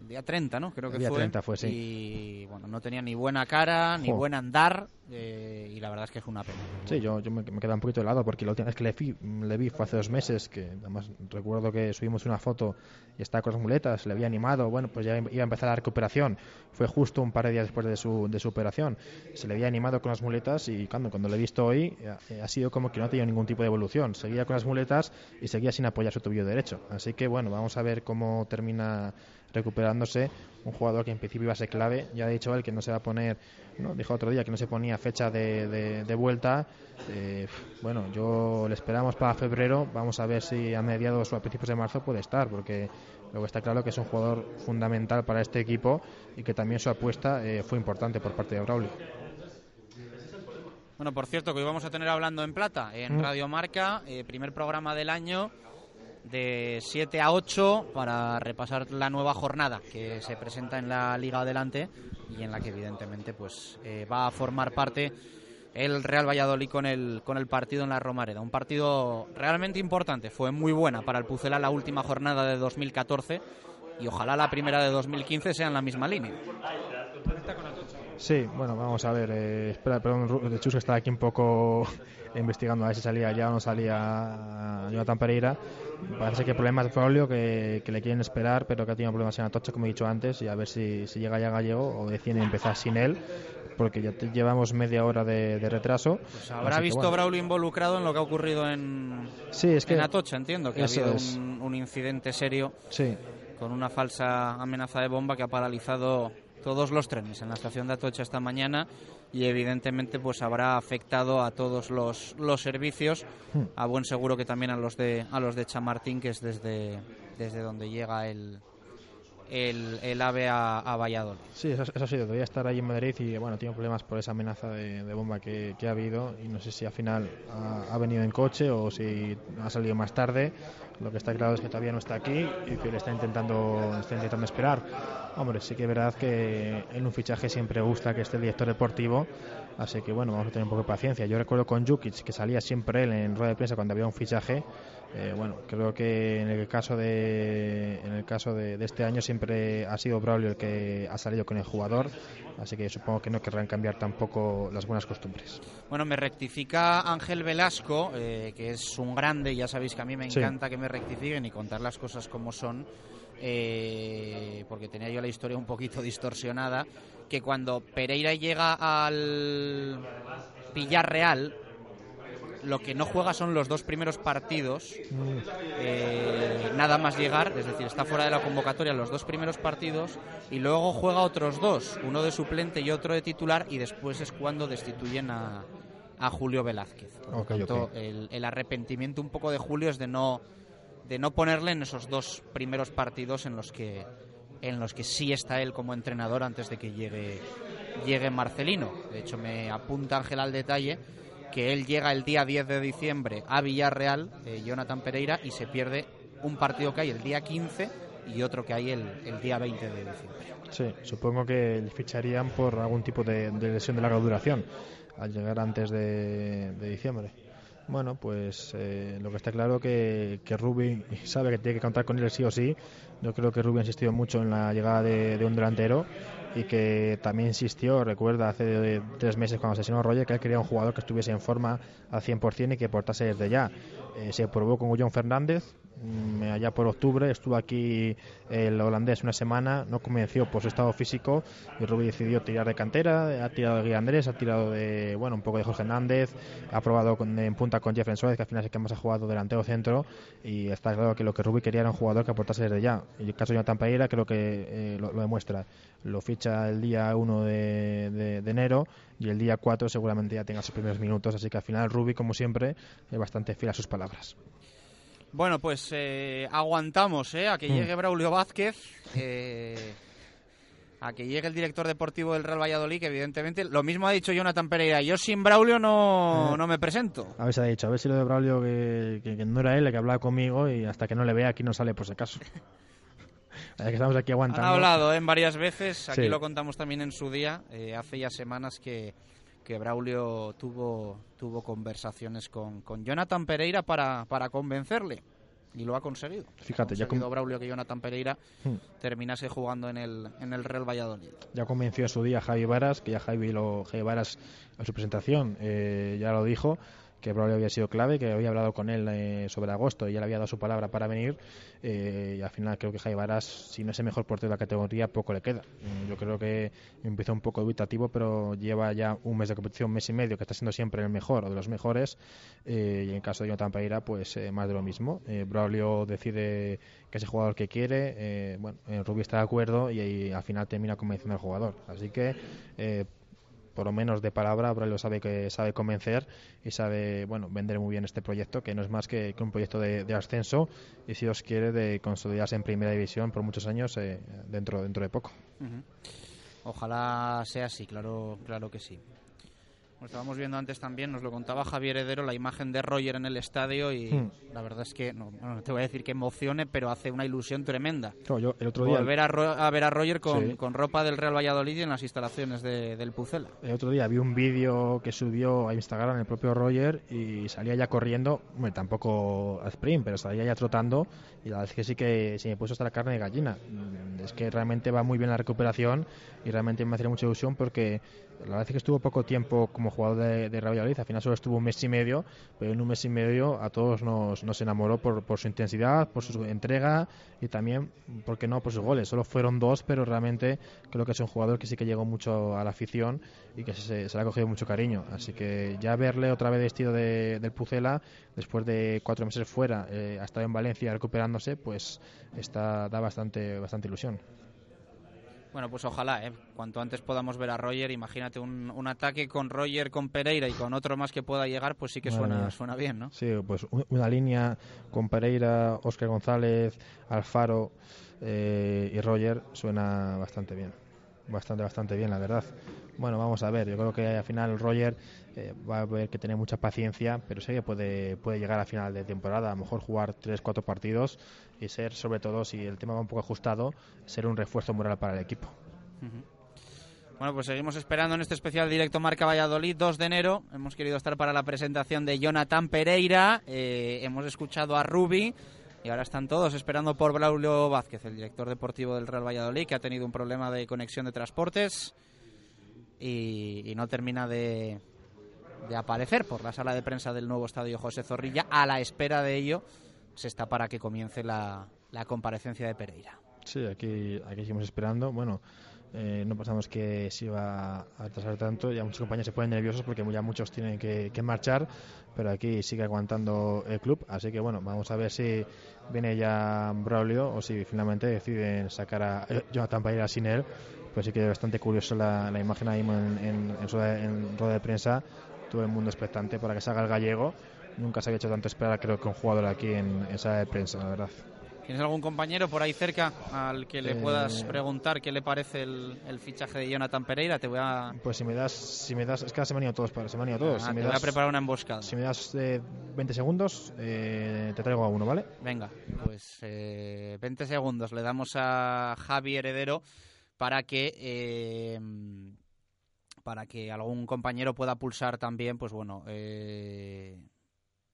el día 30, ¿no? Creo que El día fue. 30 fue, sí. Y bueno, no tenía ni buena cara, ni Jo. buen andar, eh, y la verdad es que es una pena. Sí, yo, yo me, me queda un poquito de lado porque la última vez que le vi, le vi fue hace dos meses, que además recuerdo que subimos una foto y estaba con las muletas, le había animado, bueno, pues ya iba a empezar la recuperación. Fue justo un par de días después de su, de su operación. Se le había animado con las muletas y cuando, cuando le he visto hoy eh, ha sido como que no ha tenido ningún tipo de evolución. Seguía con las muletas y seguía sin apoyar su tobillo derecho. Así que bueno, vamos a ver cómo termina recuperándose un jugador que en principio iba a ser clave. Ya ha dicho él que no se va a poner, ¿no? dijo otro día que no se ponía fecha de, de- de vuelta. Eh, bueno, yo le esperamos para febrero. Vamos a ver si a mediados o a principios de marzo puede estar, porque luego está claro que es un jugador fundamental para este equipo y que también su apuesta eh, fue importante por parte de Braulio. Bueno, por cierto, que hoy vamos a tener hablando en plata en Mm. Radio Marca, eh, primer programa del año de 7 a 8 para repasar la nueva jornada que se presenta en la Liga Adelante y en la que evidentemente pues eh, va a formar parte el Real Valladolid con el con el partido en la Romareda, un partido realmente importante, fue muy buena para el Pucela la última jornada de 2014 y ojalá la primera de 2015 sea en la misma línea. Sí, bueno, vamos a ver. eh, espera, perdón, Ru- de Chus que está aquí un poco investigando a ver si salía ya o no salía Jonathan Pereira. Parece que problemas de Braulio que, que le quieren esperar, pero que ha tenido problemas en Atocha, como he dicho antes, y a ver si, si llega ya Gallego o deciden empezar sin él, porque ya te- llevamos media hora de, de retraso. Pues habrá Así que, visto bueno. Braulio involucrado en lo que ha ocurrido en, Sí, es que en Atocha, entiendo que ha habido un, un incidente serio Sí, con una falsa amenaza de bomba que ha paralizado todos los trenes en la estación de Atocha esta mañana y evidentemente pues habrá afectado a todos los, los servicios, Hmm. a buen seguro que también a los de a los de Chamartín, que es desde, desde donde llega el, el, el AVE a, a Valladolid. Sí, eso, eso sí, debería estar ahí en Madrid y bueno, tiene problemas por esa amenaza de, de bomba que, que ha habido y no sé si al final ha, ha venido en coche o si ha salido más tarde. Lo que está claro es que todavía no está aquí y que le está intentando, está intentando esperar. Hombre, sí que es verdad que en un fichaje siempre gusta que esté el director deportivo, así que bueno, vamos a tener un poco de paciencia. Yo recuerdo con Jukic que salía siempre él en rueda de prensa cuando había un fichaje. Eh, bueno, creo que en el caso de en el caso de, de este año siempre ha sido Braulio el que ha salido con el jugador, así que supongo que no querrán cambiar tampoco las buenas costumbres. Bueno, me rectifica Ángel Velasco, eh, que es un grande, ya sabéis que a mí me Sí. encanta que me rectifiquen y contar las cosas como son, eh, porque tenía yo la historia un poquito distorsionada, que cuando Pereira llega al Villarreal, lo que no juega son los dos primeros partidos, eh, nada más llegar, es decir, está fuera de la convocatoria los dos primeros partidos y luego juega otros dos, uno de suplente y otro de titular y después es cuando destituyen a, a Julio Velázquez. Por lo Ok, tanto, ok. El, el arrepentimiento un poco de Julio es de no de no ponerle en esos dos primeros partidos en los que en los que sí está él como entrenador antes de que llegue llegue Marcelino. De hecho, me apunta Ángel al detalle que él llega el día 10 de diciembre a Villarreal, eh, Jonathan Pereira, y se pierde un partido que hay el día 15 y otro que hay el, el día 20 de diciembre. Sí, supongo que ficharían por algún tipo de, lesión de larga duración al llegar antes de diciembre. Bueno, pues eh, lo que está claro que, que Rubin sabe que tiene que contar con él sí o sí. Yo creo que Rubin ha insistido mucho en la llegada de, un delantero y que también insistió, recuerda, hace tres meses cuando asesinó a Roger, que él quería un jugador que estuviese en forma al 100% y que portase desde ya. Eh, se probó con John Fernández, allá por octubre, estuvo aquí el holandés una semana, no convenció por su estado físico y Rubí decidió tirar de cantera, ha tirado de Guy Andrés, ha tirado de, bueno, un poco de Jorge Hernández, ha probado con, en punta con Jeffrey Suárez, que al final es el que más ha jugado delantero centro y está claro que lo que Rubí quería era un jugador que aportase desde ya. Y el caso de Jonathan Pereira creo que eh, lo, lo, demuestra. Lo ficha el día 1 de, de, de, enero y el día 4 seguramente ya tenga sus primeros minutos, así que al final Rubí, como siempre, es bastante fiel a sus palabras. Bueno, pues eh, aguantamos ¿eh? a que llegue Braulio Vázquez, eh, a que llegue el director deportivo del Real Valladolid, que evidentemente lo mismo ha dicho Jonathan Pereira. Yo sin Braulio no, no me presento. A ver si ha dicho, a ver si lo de Braulio que, que, que no era él el que hablaba conmigo y hasta que no le vea aquí no sale por si acaso. Que estamos aquí aguantando. Han hablado en varias veces, aquí sí. lo contamos también en su día, eh, hace ya semanas que, que Braulio tuvo, tuvo conversaciones con, con Jonathan Pereira para, para convencerle. Y lo ha conseguido. Fíjate, ha conseguido ya con... Braulio que Jonathan Pereira hmm. terminase jugando en el, en el Real Valladolid. Ya convenció en su día a Javi Varas, que ya Javi, lo, Javi Varas en su presentación eh, ya lo dijo, que Braulio había sido clave, que había hablado con él eh, sobre agosto y ya le había dado su palabra para venir. Eh, y al final creo que Javi Varas, si no es el mejor portero de la categoría, poco le queda. Mm, yo creo que empezó un poco dubitativo, pero lleva ya un mes de competición, un mes y medio, que está siendo siempre el mejor o de los mejores. Eh, y en caso de Jonathan Pereira, pues más de lo mismo. Braulio decide que es el jugador que quiere. bueno, Rubio está de acuerdo y, y, al final termina convenciendo al jugador. Así que por lo menos de palabra, Braulio sabe que sabe convencer y sabe bueno vender muy bien este proyecto, que no es más que, que un proyecto de, ascenso y si os quiere de consolidarse en primera división por muchos años eh, dentro dentro de poco. Ojalá sea así, claro, claro que sí. Estábamos viendo antes también, nos lo contaba Javier Heredero, la imagen de Roger en el estadio y hmm. la verdad es que, no, no, te voy a decir que emocione, pero hace una ilusión tremenda. Yo el otro día... Volver a, a, ver a Roger con, sí. con, ropa del Real Valladolid en las instalaciones de, del Pucela. El otro día vi un vídeo que subió a Instagram el propio Roger y salía ya corriendo, bueno, tampoco a sprint, pero salía ya trotando y la verdad es que sí que se me puso hasta la carne de gallina. Es que realmente va muy bien la recuperación y realmente me hacía mucha ilusión porque la verdad es que estuvo poco tiempo como jugador de, de Real al final solo estuvo un mes y medio, pero en un mes y medio a todos nos, enamoró por, su intensidad, por su entrega y también, ¿por qué no?, por sus goles. Solo fueron dos, pero realmente creo que es un jugador que sí que llegó mucho a la afición y que se, se le ha cogido mucho cariño. Así que ya verle otra vez vestido de, del Pucela, después de cuatro meses fuera, eh, ha estado en Valencia recuperándose, pues está, da bastante, bastante ilusión. Bueno, pues ojalá, ¿eh? cuanto antes podamos ver a Roger, imagínate un, un, ataque con Roger, con Pereira y con otro más que pueda llegar, pues sí que suena, suena bien, ¿no? Sí, pues una línea con Pereira, Óscar González, Alfaro eh, y Roger suena bastante bien, bastante, bastante bien, la verdad. Bueno, vamos a ver, yo creo que al final Roger eh, va a haber que tener mucha paciencia, pero sé que puede, puede llegar a final de temporada, a lo mejor jugar 3-4 partidos y ser, sobre todo, si el tema va un poco ajustado, ser un refuerzo moral para el equipo. Bueno, pues seguimos esperando en este especial directo Marca Valladolid, 2 de enero. Hemos querido estar para la presentación de Jonathan Pereira, eh, hemos escuchado a Rubi. Y ahora están todos esperando por Braulio Vázquez, el director deportivo del Real Valladolid, que ha tenido un problema de conexión de transportes y, y no termina de, de aparecer por la sala de prensa del nuevo estadio José Zorrilla. A la espera de ello se está para que comience la, la comparecencia de Pereira. Sí, aquí, aquí seguimos esperando. Bueno, eh, no pensamos que se iba a atrasar tanto. Ya muchos compañeros se ponen nerviosos porque ya muchos tienen que, que, marchar, pero aquí sigue aguantando el club. Así que bueno, vamos a ver si viene ya Braulio o si finalmente deciden sacar a Jonathan Pereira sin él. Pues sí que es bastante curioso la, la imagen ahí en, en, en, en rueda de prensa todo el mundo expectante para que salga el gallego. Nunca se había hecho tanto esperar, creo que un jugador aquí en, en sala de prensa, la verdad. ¿Tienes algún compañero por ahí cerca al que le eh... puedas preguntar qué le parece el, el, fichaje de Jonathan Pereira? Te voy a. Pues si me das, si me das, es que se me han ido todos, se me han ido todos. Ah, si te me voy das, a preparar una emboscada. Si me das eh, 20 segundos, eh, te traigo a uno, ¿vale? Venga, pues eh, 20 segundos. Le damos a Javi Heredero para que eh, para que algún compañero pueda pulsar también, pues bueno, eh,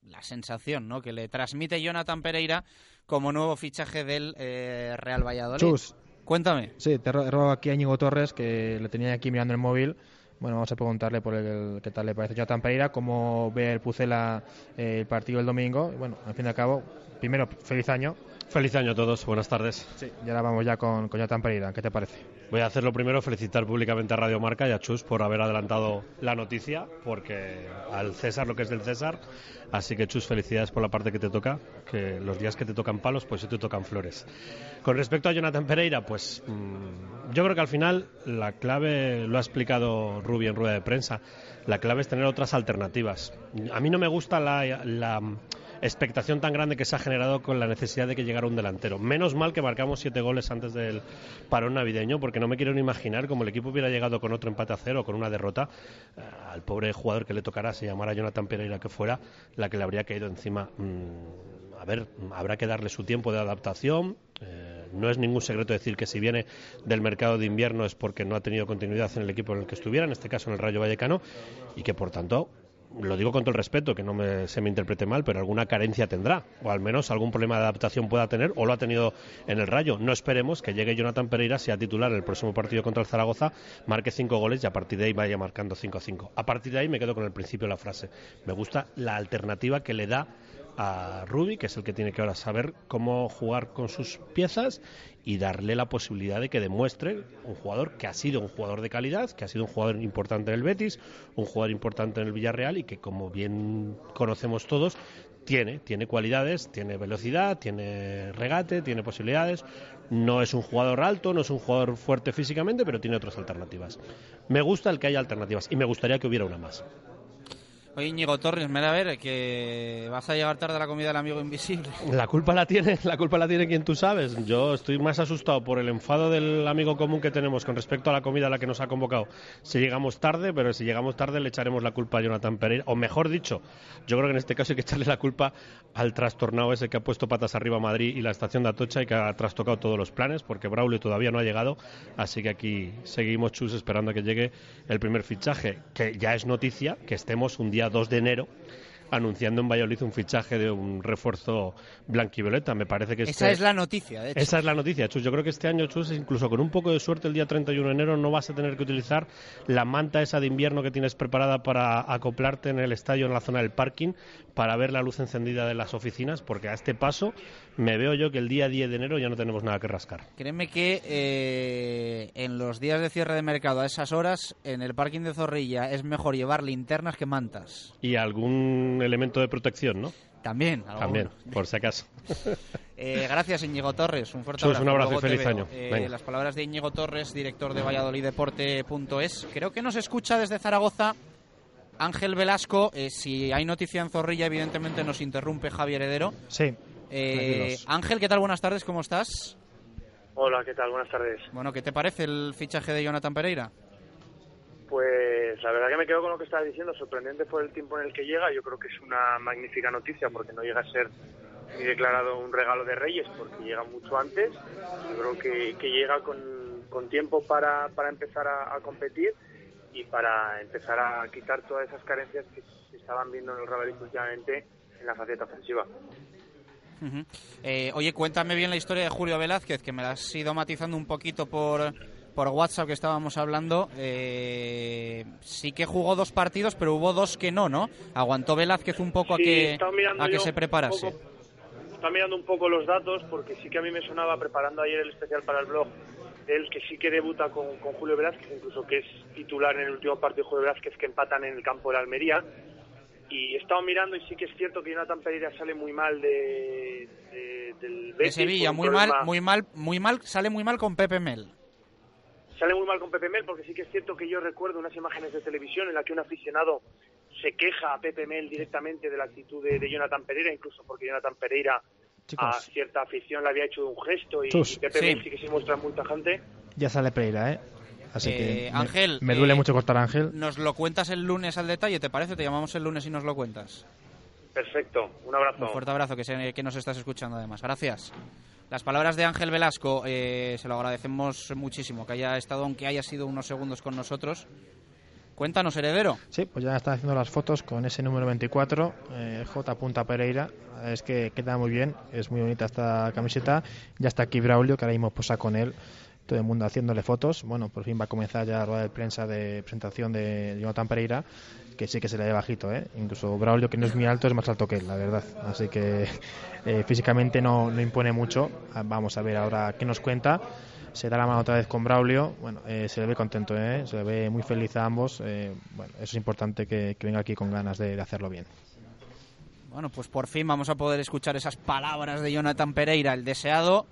la sensación ¿no? que le transmite Jonathan Pereira como nuevo fichaje del eh, Real Valladolid. Chus. Cuéntame. Sí, te ro- robo aquí a Íñigo Torres, que le tenía aquí mirando el móvil. Bueno, vamos a preguntarle por el, qué tal le parece Jonathan Pereira, cómo ve el Pucela eh, el partido el domingo. Y Bueno, al fin y al cabo, primero, feliz año. Feliz año a todos, buenas tardes. Sí. Y ahora vamos ya con, con Jonathan Pereira. ¿Qué te parece? Voy a hacerlo primero, felicitar públicamente a Radio Marca y a Chus por haber adelantado la noticia, porque al César lo que es del César. Así que Chus, felicidades por la parte que te toca, que los días que te tocan palos, pues sí te tocan flores. Con respecto a Jonathan Pereira, pues mm, yo creo que al final la clave, lo ha explicado Rubi en rueda de prensa, la clave es tener otras alternativas. A mí no me gusta la, la expectación tan grande que se ha generado con la necesidad de que llegara un delantero. Menos mal que marcamos siete goles antes del parón navideño, porque no me quiero ni imaginar como el equipo hubiera llegado con otro empate a cero o con una derrota eh, al pobre jugador que le tocará, se llamara Jonathan Pereira que fuera, la que le habría caído encima. Mm, a ver, habrá que darle su tiempo de adaptación. Eh, no es ningún secreto decir que si viene del mercado de invierno es porque no ha tenido continuidad en el equipo en el que estuviera, en este caso en el Rayo Vallecano, y que por tanto lo digo con todo el respeto, que no me, se me interprete mal, pero alguna carencia tendrá, o al menos algún problema de adaptación pueda tener, o lo ha tenido en el Rayo. No esperemos que llegue Jonathan Pereira, sea titular en el próximo partido contra el Zaragoza, marque cinco goles y a partir de ahí vaya marcando 5 a 5. A partir de ahí me quedo con el principio de la frase. Me gusta la alternativa que le da a Rubi, que es el que tiene que ahora saber cómo jugar con sus piezas y darle la posibilidad de que demuestre un jugador que ha sido un jugador de calidad, que ha sido un jugador importante en el Betis, un jugador importante en el Villarreal y que como bien conocemos todos tiene, tiene cualidades, tiene velocidad, tiene regate, tiene posibilidades. No es un jugador alto, no es un jugador fuerte físicamente, pero tiene otras alternativas. Me gusta el que haya alternativas y me gustaría que hubiera una más. Oye, Íñigo Torres, mira a ver, que vas a llegar tarde a la comida del amigo invisible. La culpa la tiene, la culpa la tiene quien tú sabes. Yo estoy más asustado por el enfado del amigo común que tenemos con respecto a la comida a la que nos ha convocado. Si llegamos tarde, pero si llegamos tarde le echaremos la culpa a Jonathan Pereira. O mejor dicho, yo creo que en este caso hay que echarle la culpa al trastornado ese que ha puesto patas arriba a Madrid y la estación de Atocha y que ha trastocado todos los planes, porque Braulio todavía no ha llegado. Así que aquí seguimos, Chus, esperando a que llegue el primer fichaje, que ya es noticia que estemos un día 2 de enero anunciando en Valladolid un fichaje de un refuerzo blanquivioleta. Me parece que Esa este- es la noticia, de hecho. esa es la noticia, Chus. Yo creo que este año, Chus, incluso con un poco de suerte, el día 31 de enero no vas a tener que utilizar la manta esa de invierno que tienes preparada para acoplarte en el estadio, en la zona del parking, para ver la luz encendida de las oficinas, porque a este paso me veo yo que el día 10 de enero ya no tenemos nada que rascar. Créeme que eh, en los días de cierre de mercado a esas horas, en el parking de Zorrilla es mejor llevar linternas que mantas. Y algún elemento de protección, ¿no? También. También, por si acaso. Eh, gracias, Íñigo Torres. Un fuerte Chus, abrazo. un abrazo y feliz año. Eh, las palabras de Íñigo Torres, director de ValladolidDeporte.es. Creo que nos escucha desde Zaragoza Ángel Velasco. Eh, si hay noticia en Zorrilla, evidentemente nos interrumpe Javier Heredero. Sí. Eh. Ángel, ¿qué tal? Buenas tardes, ¿cómo estás? Hola, ¿qué tal? Buenas tardes. Bueno, ¿qué te parece el fichaje de Jonathan Pereira? Pues la verdad que me quedo con lo que estabas diciendo, sorprendente por el tiempo en el que llega. Yo creo que es una magnífica noticia porque no llega a ser ni declarado un regalo de Reyes porque llega mucho antes. Yo creo que, llega con, tiempo para, empezar a, competir y para empezar a quitar todas esas carencias que se estaban viendo en el Madrid últimamente en la faceta ofensiva. Eh, oye, cuéntame bien la historia de Julio Velázquez, que me la has ido matizando un poquito por, por WhatsApp que estábamos hablando. Eh, sí que jugó dos partidos, pero hubo dos que no, ¿no? Aguantó Velázquez un poco Sí, a que, a que se preparase. poco- Estaba mirando un poco los datos porque sí que a mí me sonaba preparando ayer el especial para el blog el que sí que debuta con, con Julio Velázquez, incluso que es titular en el último partido de Julio Velázquez que empatan en el campo de la Almería. Y he estado mirando y sí que es cierto que Jonathan Pereira sale muy mal de, de- del De Betis Sevilla, por un muy mal, muy mal, muy mal, sale muy mal con Pepe Mel. Sale muy mal con Pepe Mel porque sí que es cierto que yo recuerdo unas imágenes de televisión en la que un aficionado se queja a Pepe Mel directamente de la actitud de, de Jonathan Pereira, incluso porque Jonathan Pereira Chicos. a cierta afición le había hecho un gesto y, y Pepe Sí. Mel sí que se muestra muy tajante. Ya sale Pereira, ¿eh? Así Eh, que me- Ángel, me, duele eh, mucho cortar a Ángel. Nos lo cuentas el lunes al detalle, ¿te parece? Te llamamos el lunes y nos lo cuentas. Perfecto, un abrazo. Un fuerte abrazo, que, sé que nos estás escuchando además. Gracias. Las palabras de Ángel Velasco, eh, se lo agradecemos muchísimo, que haya estado, aunque haya sido unos segundos con nosotros. Cuéntanos, heredero. Sí, pues ya están haciendo las fotos con ese número 24, eh, J. Pereira. Es que queda muy bien, es muy bonita esta camiseta. Ya está aquí Braulio, que ahora mismo posa con él. Todo el mundo haciéndole fotos. Bueno, por fin va a comenzar ya la rueda de prensa de presentación de Jonathan Pereira, que sí que se le ve bajito, ¿eh? Incluso Braulio, que no es muy alto, es más alto que él, la verdad. Así que eh, físicamente no, no impone mucho. Ah, Vamos a ver ahora qué nos cuenta se da la mano otra vez con Braulio. Bueno, eh, se le ve contento, ¿eh? se le ve muy feliz a ambos. Eh, bueno, eso es importante que, que venga aquí con ganas de, de, hacerlo bien. Bueno, pues por fin vamos a poder escuchar esas palabras de Jonathan Pereira, el deseado.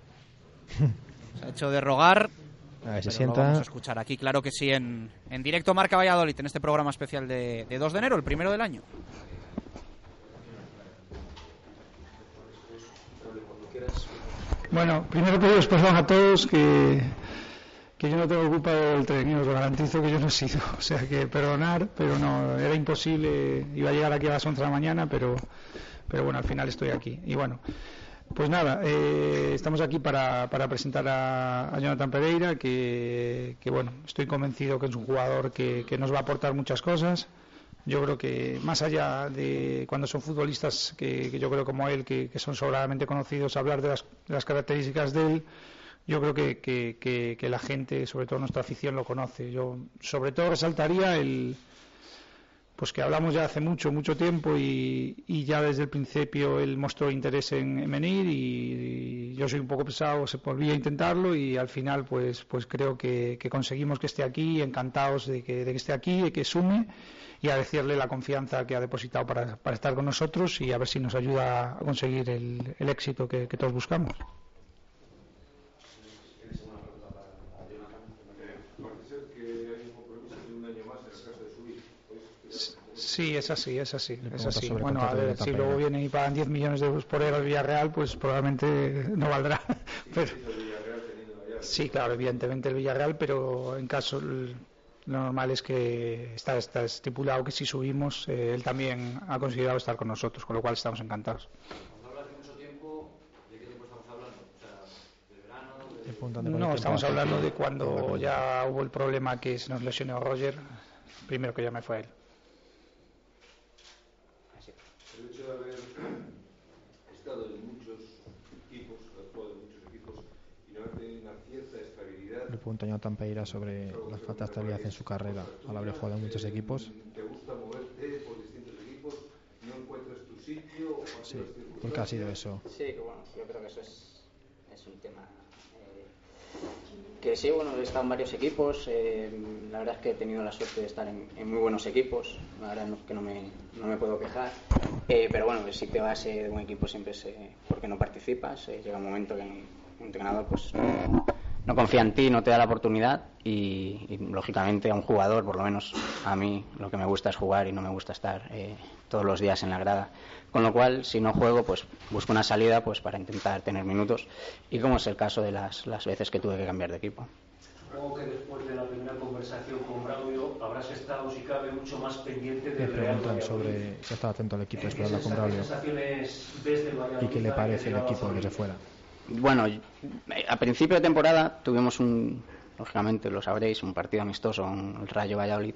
se ha hecho de rogar. A ver, se sienta. Lo vamos a escuchar aquí, claro que sí, en, en directo Marca Valladolid, en este programa especial de, de 2 de enero, el primero del año. Bueno, primero pediros perdón a todos que, que yo no tengo culpa del tren y os lo garantizo que yo no he sido. O sea que perdonar, pero no, era imposible. Iba a llegar aquí a las 11 de la mañana, pero, pero bueno, al final estoy aquí. Y bueno, pues nada, eh, estamos aquí para, para presentar a, Jonathan Pereira, que, bueno, estoy convencido que es un jugador que, nos va a aportar muchas cosas. Yo creo que más allá de cuando son futbolistas que, que yo creo como él, que, son sobradamente conocidos, hablar de las, de las características de él, yo creo que, la gente, sobre todo nuestra afición, lo conoce. Yo sobre todo resaltaría el pues que hablamos ya hace mucho, mucho tiempo y, ya desde el principio él mostró interés en, en venir y, yo soy un poco pesado, se volví a intentarlo y al final pues, pues creo que, conseguimos que esté aquí, encantados de que, de que esté aquí, de que sume y a decirle la confianza que ha depositado para, para, estar con nosotros y a ver si nos ayuda a conseguir el, éxito que, todos buscamos. Sí, es así, es así, es así. Bueno, a ver, si luego vienen y pagan 10 millones de euros por él al Villarreal, pues probablemente no valdrá. Pero, sí, claro, evidentemente el Villarreal, pero en caso lo normal es que está, está estipulado que si subimos, eh, él también ha considerado estar con nosotros, con lo cual estamos encantados. No, estamos hablando de cuando ya hubo el problema que se nos lesionó Roger, primero que ya me fue él. El hecho de haber estado en muchos equipos, haber jugado en muchos equipos y no haber tenido una cierta pregunta Jonathan Pereira sobre la falta de estabilidad en su carrera al haber jugado en muchos equipos. ¿Te gusta moverte por distintos equipos? ¿No encuentras tu sitio? Sí, ¿por qué ha sido eso? Sí, que bueno, yo creo que eso es, es un tema eh, que sí, bueno, he estado en varios equipos. Eh, la verdad es que he tenido la suerte de estar en, en muy buenos equipos. La verdad es que no me, no me puedo quejar. Eh, pero bueno, si te vas de un equipo siempre es eh, porque no participas. Eh, llega un momento que un entrenador pues no, no, confía en ti, no te da la oportunidad y, y, lógicamente a un jugador, por lo menos a mí, lo que me gusta es jugar y no me gusta estar todos los días en la grada. Con lo cual, si no juego, pues busco una salida pues para intentar tener minutos y como es el caso de las, las veces que tuve que cambiar de equipo. Supongo que después de la primera conversación con Braulio habrás estado, si cabe, mucho más pendiente Le del Real preguntan sobre si está atento al equipo después de hablar con Braulio y qué le parece el equipo que se fuera. Bueno, a principio de temporada tuvimos un, lógicamente lo sabréis, un partido amistoso el Rayo Valladolid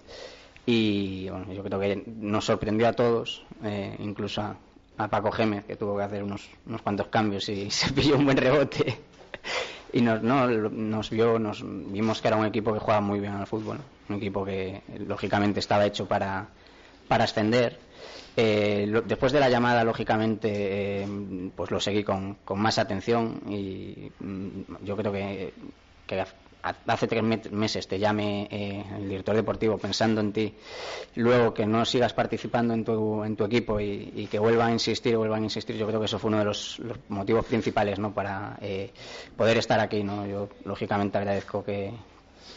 y bueno, yo creo que nos sorprendió a todos, eh, incluso a, a, Paco Gémez, que tuvo que hacer unos, unos cuantos cambios y se pilló un buen rebote. y nos, no, nos vio, nos vimos que era un equipo que jugaba muy bien al fútbol, un equipo que lógicamente estaba hecho para, para ascender. Eh, lo, después de la llamada, lógicamente, eh, pues lo seguí con, con más atención y mm, yo creo que, que hace tres meses te llame eh, el director deportivo pensando en ti, luego que no sigas participando en tu, en tu equipo y, que vuelva a insistir, vuelvan a insistir, yo creo que eso fue uno de los, motivos principales ¿no? para eh, poder estar aquí. ¿no? Yo, lógicamente, agradezco que,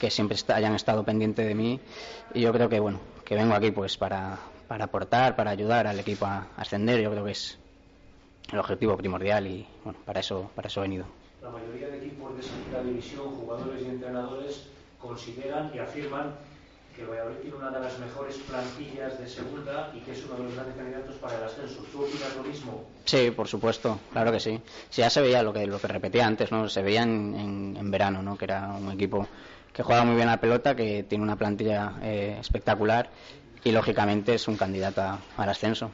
siempre hayan estado pendientes de mí y yo creo que, bueno, que vengo aquí pues para, para aportar, para ayudar al equipo a ascender, yo creo que es el objetivo primordial y, bueno, para eso, para eso he venido la mayoría de equipos de segunda división, jugadores y entrenadores consideran y afirman que Valladolid tiene una de las mejores plantillas de segunda y que es uno de los grandes candidatos para el ascenso. ¿Tú opinas lo mismo? Sí, por supuesto, claro que sí. Sí, ya se veía lo que, lo que repetía antes, ¿no? Se veía en, en, en verano, ¿no? Que era un equipo que juega muy bien la pelota, que tiene una plantilla eh, espectacular y lógicamente es un candidato a- al ascenso.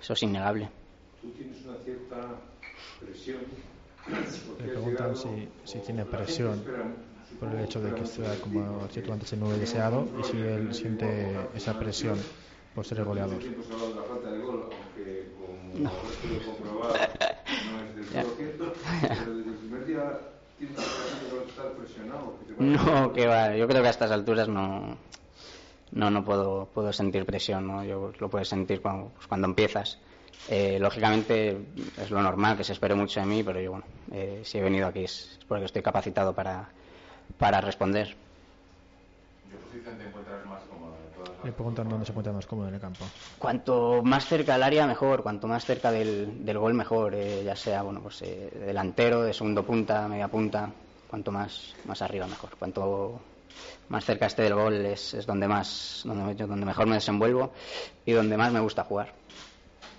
Eso es innegable. Tú tienes una cierta presión. Le preguntan si, si tiene presión por el hecho de que sea, como tú antes, el nuevo deseado y si él siente esa presión por ser el goleador. Mucho tiempo se ha hablado de la falta de gol, aunque como habrás podido comprobar no es del todo cierto, pero desde el primer día tienes la sensación de estar presionado. que te van a- No, que va. Yo creo que a estas alturas no, no, no puedo, puedo sentir presión. ¿no? Yo lo puedes sentir cuando, pues, cuando empiezas. Eh, lógicamente es lo normal que se espere mucho de mí, pero yo, bueno, eh, si he venido aquí es porque estoy capacitado para, para responder. ¿Qué posición te encuentras más Le preguntan dónde se encuentra más cómodo en el campo. Cuanto más cerca al área, mejor. Cuanto más cerca del, del gol, mejor. eh, ya sea, bueno, pues eh, delantero, de segundo punta, media punta. Cuanto más, más arriba, mejor. Cuanto más cerca esté del gol es, es donde más, donde, donde mejor me desenvuelvo y donde más me gusta jugar.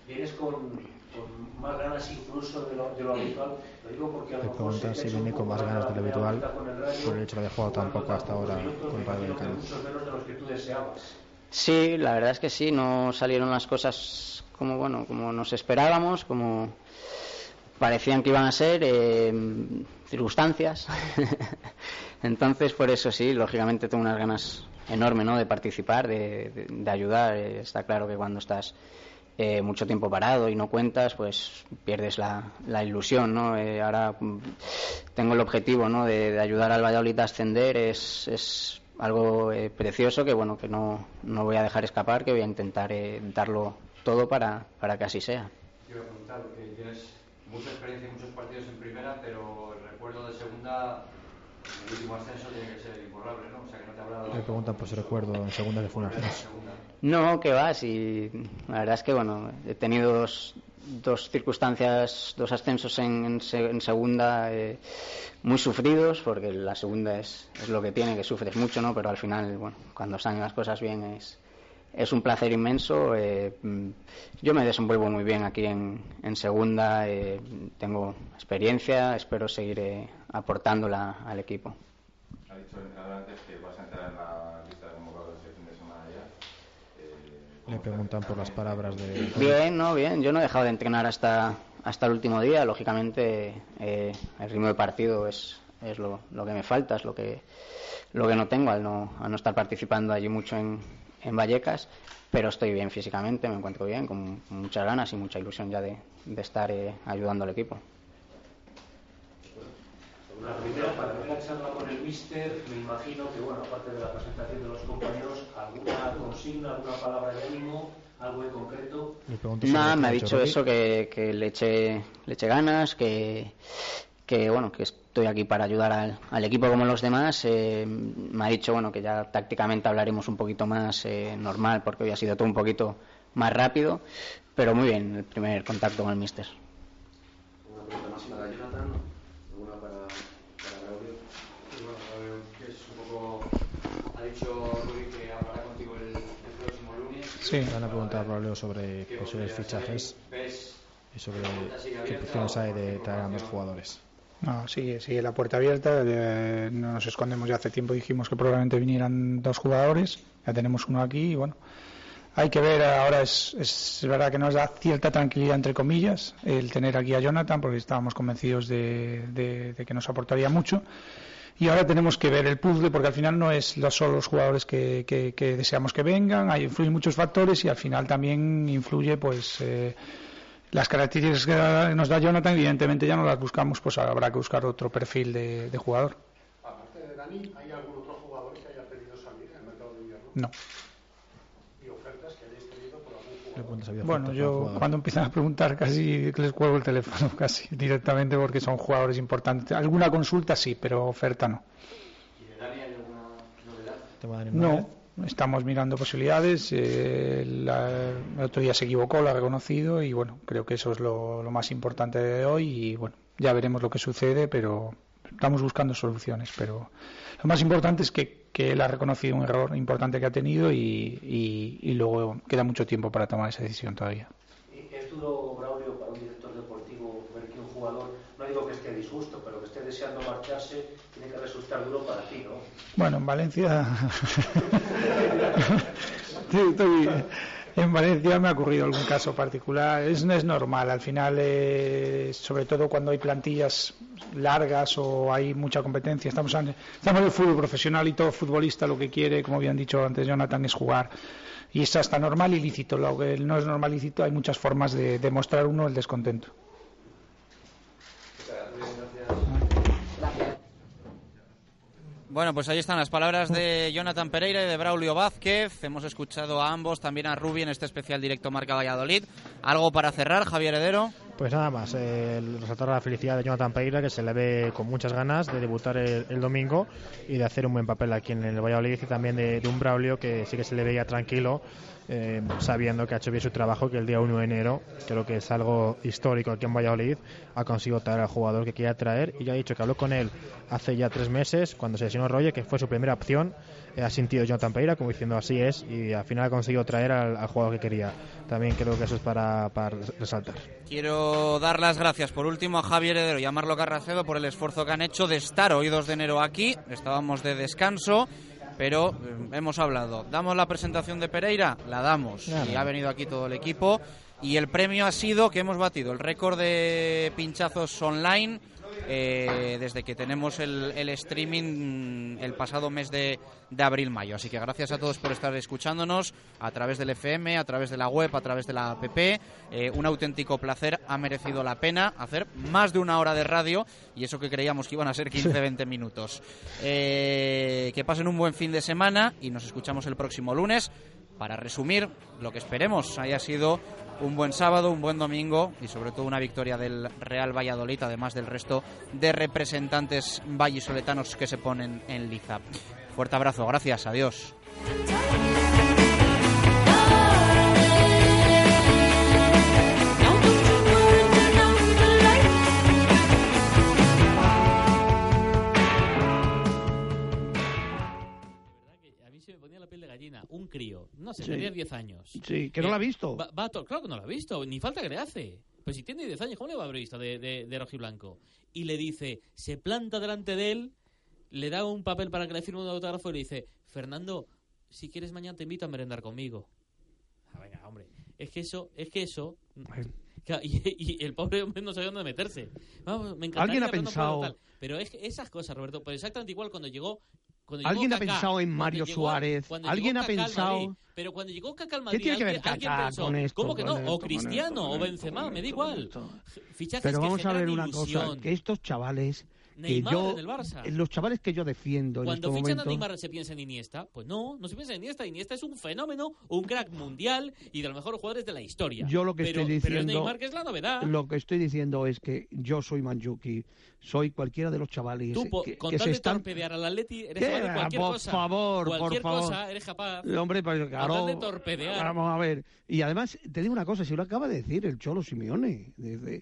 Vienes con, con más ganas incluso de lo, de lo habitual. Lo digo porque a lo mejor ha si viene con más ganas de lo habitual el por el hecho de haber jugado tan poco hasta ahora con me Radio Vallecano. muchos menos de los que tú deseabas. Sí, la verdad es que sí, no salieron las cosas como bueno, como nos esperábamos, como parecían que iban a ser eh, circunstancias. Entonces, por eso sí, lógicamente tengo unas ganas enormes ¿no? de participar, de, ayudar. Eh, Está claro que cuando estás eh, mucho tiempo parado y no cuentas, pues pierdes la, la ilusión, ¿no? Eh, ahora mm, tengo el objetivo, ¿no? De, de ayudar al Valladolid a ascender, es, es algo eh, precioso que, bueno, que no, no voy a dejar escapar, que voy a intentar eh, darlo todo para, para que así sea. Preguntar, porque tienes mucha experiencia y muchos partidos en primera, pero el recuerdo de segunda, el último ascenso tiene que ser imborrable, ¿no? O sea, que no te habrá dado... Le preguntan por su recuerdo en segunda que fue un ascenso. No, que va, sí. La verdad es que, bueno, he tenido dos, dos circunstancias, dos ascensos en, en se- en segunda eh, muy sufridos, porque la segunda es, es lo que tiene, que sufres mucho, ¿no? Pero al final, bueno, cuando salen las cosas bien es, es un placer inmenso. eh, yo me desenvuelvo muy bien aquí en, en segunda, eh, tengo experiencia, espero seguir eh, aportándola al equipo. Ha dicho el entrenador antes que vas a entrar en la lista de convocados de fin de semana ya. Eh, Le preguntan por las palabras de... Bien, no, bien. Yo no he dejado de entrenar hasta, hasta el último día. Lógicamente, eh, el ritmo de partido es, es lo, lo que me falta, es lo que, lo que no tengo al no, al no estar participando allí mucho en, en Vallecas. Pero estoy bien físicamente, me encuentro bien, con muchas ganas y mucha ilusión ya de, de estar eh, ayudando al equipo. La primera, para la charla con el míster, me imagino que, bueno, aparte de la presentación de los compañeros, alguna consigna, alguna palabra de ánimo, algo en concreto. Nada, me ha dicho eso, que, que le, eche, le eche ganas, que, que bueno, que estoy aquí para ayudar al, al equipo como los demás. Eh, me ha dicho bueno que ya tácticamente hablaremos un poquito más eh, normal, porque hoy ha sido todo un poquito más rápido, pero muy bien el primer contacto con el míster. Una pregunta más para Jonathan, una para, para Braulio. Y bueno, que es un poco... Ha dicho Rui que hablará contigo el, el próximo lunes. Sí, van a preguntar a Braulio sobre ¿Qué posibles fichajes y sobre qué opciones hay de traer a más información? jugadores. No, sigue, la puerta abierta. eh, no nos escondemos ya hace tiempo. Dijimos que probablemente vinieran dos jugadores. Ya tenemos uno aquí y bueno. Hay que ver, ahora es, es verdad que nos da cierta tranquilidad, entre comillas, el tener aquí a Jonathan, porque estábamos convencidos de, de- de que nos aportaría mucho. Y ahora tenemos que ver el puzzle, porque al final no es los solo los jugadores que, que- que deseamos que vengan, hay, influyen muchos factores y al final también influye pues eh, las características que nos da Jonathan, evidentemente ya no las buscamos, pues habrá que buscar otro perfil de, de jugador. Aparte de Dani, ¿hay algún otro jugador que haya pedido salir en el mercado de invierno? No. ¿Y ofertas que hayáis tenido por algún jugador? Bueno, yo cuando empiezan a preguntar casi les cuelgo el teléfono casi directamente porque son jugadores importantes. Alguna consulta sí, pero oferta no. ¿Y de Dani hay alguna novedad? No, estamos mirando posibilidades. eh, la- el otro día se equivocó, lo ha reconocido y bueno, creo que eso es lo, más importante de hoy y bueno, ya veremos lo que sucede, pero estamos buscando soluciones. Pero lo más importante es que, que él ha reconocido un error importante que ha tenido y, y- luego queda mucho tiempo para tomar esa decisión todavía. Es duro, Braulio, para un director deportivo ver que un jugador, no digo que esté disgusto, pero que esté deseando marcharse tiene que resultar duro para ti, ¿no? Bueno, en Valencia. Estoy- En Valencia me ha ocurrido algún caso particular. Es, es normal. Al final, eh, sobre todo cuando hay plantillas largas o hay mucha competencia. Estamos en, estamos en el fútbol profesional y todo futbolista lo que quiere, como habían dicho antes Jonathan, es jugar. Y es hasta normal y lícito. Lo que no es normal y lícito, hay muchas formas de demostrar uno el descontento. Bueno, pues ahí están las palabras de Jonathan Pereira y de Braulio Vázquez. Hemos escuchado a ambos, también a Rubi en este especial directo Marca Valladolid. ¿Algo para cerrar, Javier Heredero? Pues nada más, eh, resaltar la felicidad de Jonathan Pereira, que se le ve con muchas ganas de debutar el, domingo y de hacer un buen papel aquí en el Valladolid y también de, de un Braulio que sí que se le veía tranquilo, eh, sabiendo que ha hecho bien su trabajo, que el día 1 de enero, creo que es algo histórico aquí en Valladolid, ha conseguido traer al jugador que quería traer y ya ha dicho que habló con él hace ya tres meses, cuando se lesionó Roger, que fue su primera opción, eh, ha sentido Jonathan Pereira como diciendo así es y al final ha conseguido traer al, jugador que quería. También creo que eso es para, para resaltar. Quiero dar las gracias por último a Javier Heredero y a Marlo Carracedo por el esfuerzo que han hecho de estar hoy 2 de enero aquí. Estábamos de descanso, pero eh, hemos hablado. ¿Damos la presentación de Pereira? La damos. Claro. Y ha venido aquí todo el equipo. Y el premio ha sido que hemos batido el récord de pinchazos online eh, desde que tenemos el, streaming el pasado mes de, de abril-mayo. Así que gracias a todos por estar escuchándonos a través del FM, a través de la web, a través de la app. Eh, un auténtico placer, ha merecido la pena hacer más de una hora de radio y eso que creíamos que iban a ser 15-20 minutos. Eh, que pasen un buen fin de semana y nos escuchamos el próximo lunes para resumir lo que esperemos haya sido un buen sábado, un buen domingo y sobre todo una victoria del Real Valladolid, además del resto de representantes vallisoletanos que se ponen en liza. Fuerte abrazo, gracias, adiós. Gallina. Un crío, no sé, tenía 10 años. Sí, que no lo ha visto. Va, va claro que no lo ha visto, ni falta que le hace. Pues si tiene 10 años, ¿cómo le va a haber visto de, de, de rojiblanco? Y le dice, se planta delante de él, le da un papel para que le firme un autógrafo y le dice, Fernando, si quieres mañana te invito a merendar conmigo. Ah, venga, hombre. Es que eso, es que eso... Y, y el pobre hombre no sabía dónde meterse. Vamos, me encantaría Alguien ha pensado-. Pero es que esas cosas, Roberto, pues exactamente igual cuando llegó... ¿Alguien ha pensado en Mario llegó- Suárez? ¿Alguien ha pensado- Madrid, pero cuando llegó Kaká al ¿Qué tiene que ver Kaká pensó, con esto, ¿Cómo que no? esto, o Cristiano esto, o Benzema, me da igual. Fichajes Pero que vamos a ver una cosa, que estos chavales que Neymar yo en el Barça. los chavales que yo defiendo en Cuando este fichan a Neymar se piensa en Iniesta. Pues no, no se piensa en Iniesta. Iniesta es un fenómeno, un crack mundial y de los mejores jugadores de la historia. yo lo que pero, estoy Pero es diciendo Neymar que es la novedad. lo que estoy diciendo es que yo soy Manjuki, soy cualquiera de los chavales Tú, que, con que tal se de están torpedear al Atleti, eres capaz de cualquier por cosa. favor, cualquier por favor. cosa eres capaz. Hombre, pues Con claro. de torpedear. Vamos a ver. Y además, te digo una cosa, si lo acaba de decir el Cholo Simeone. Sea,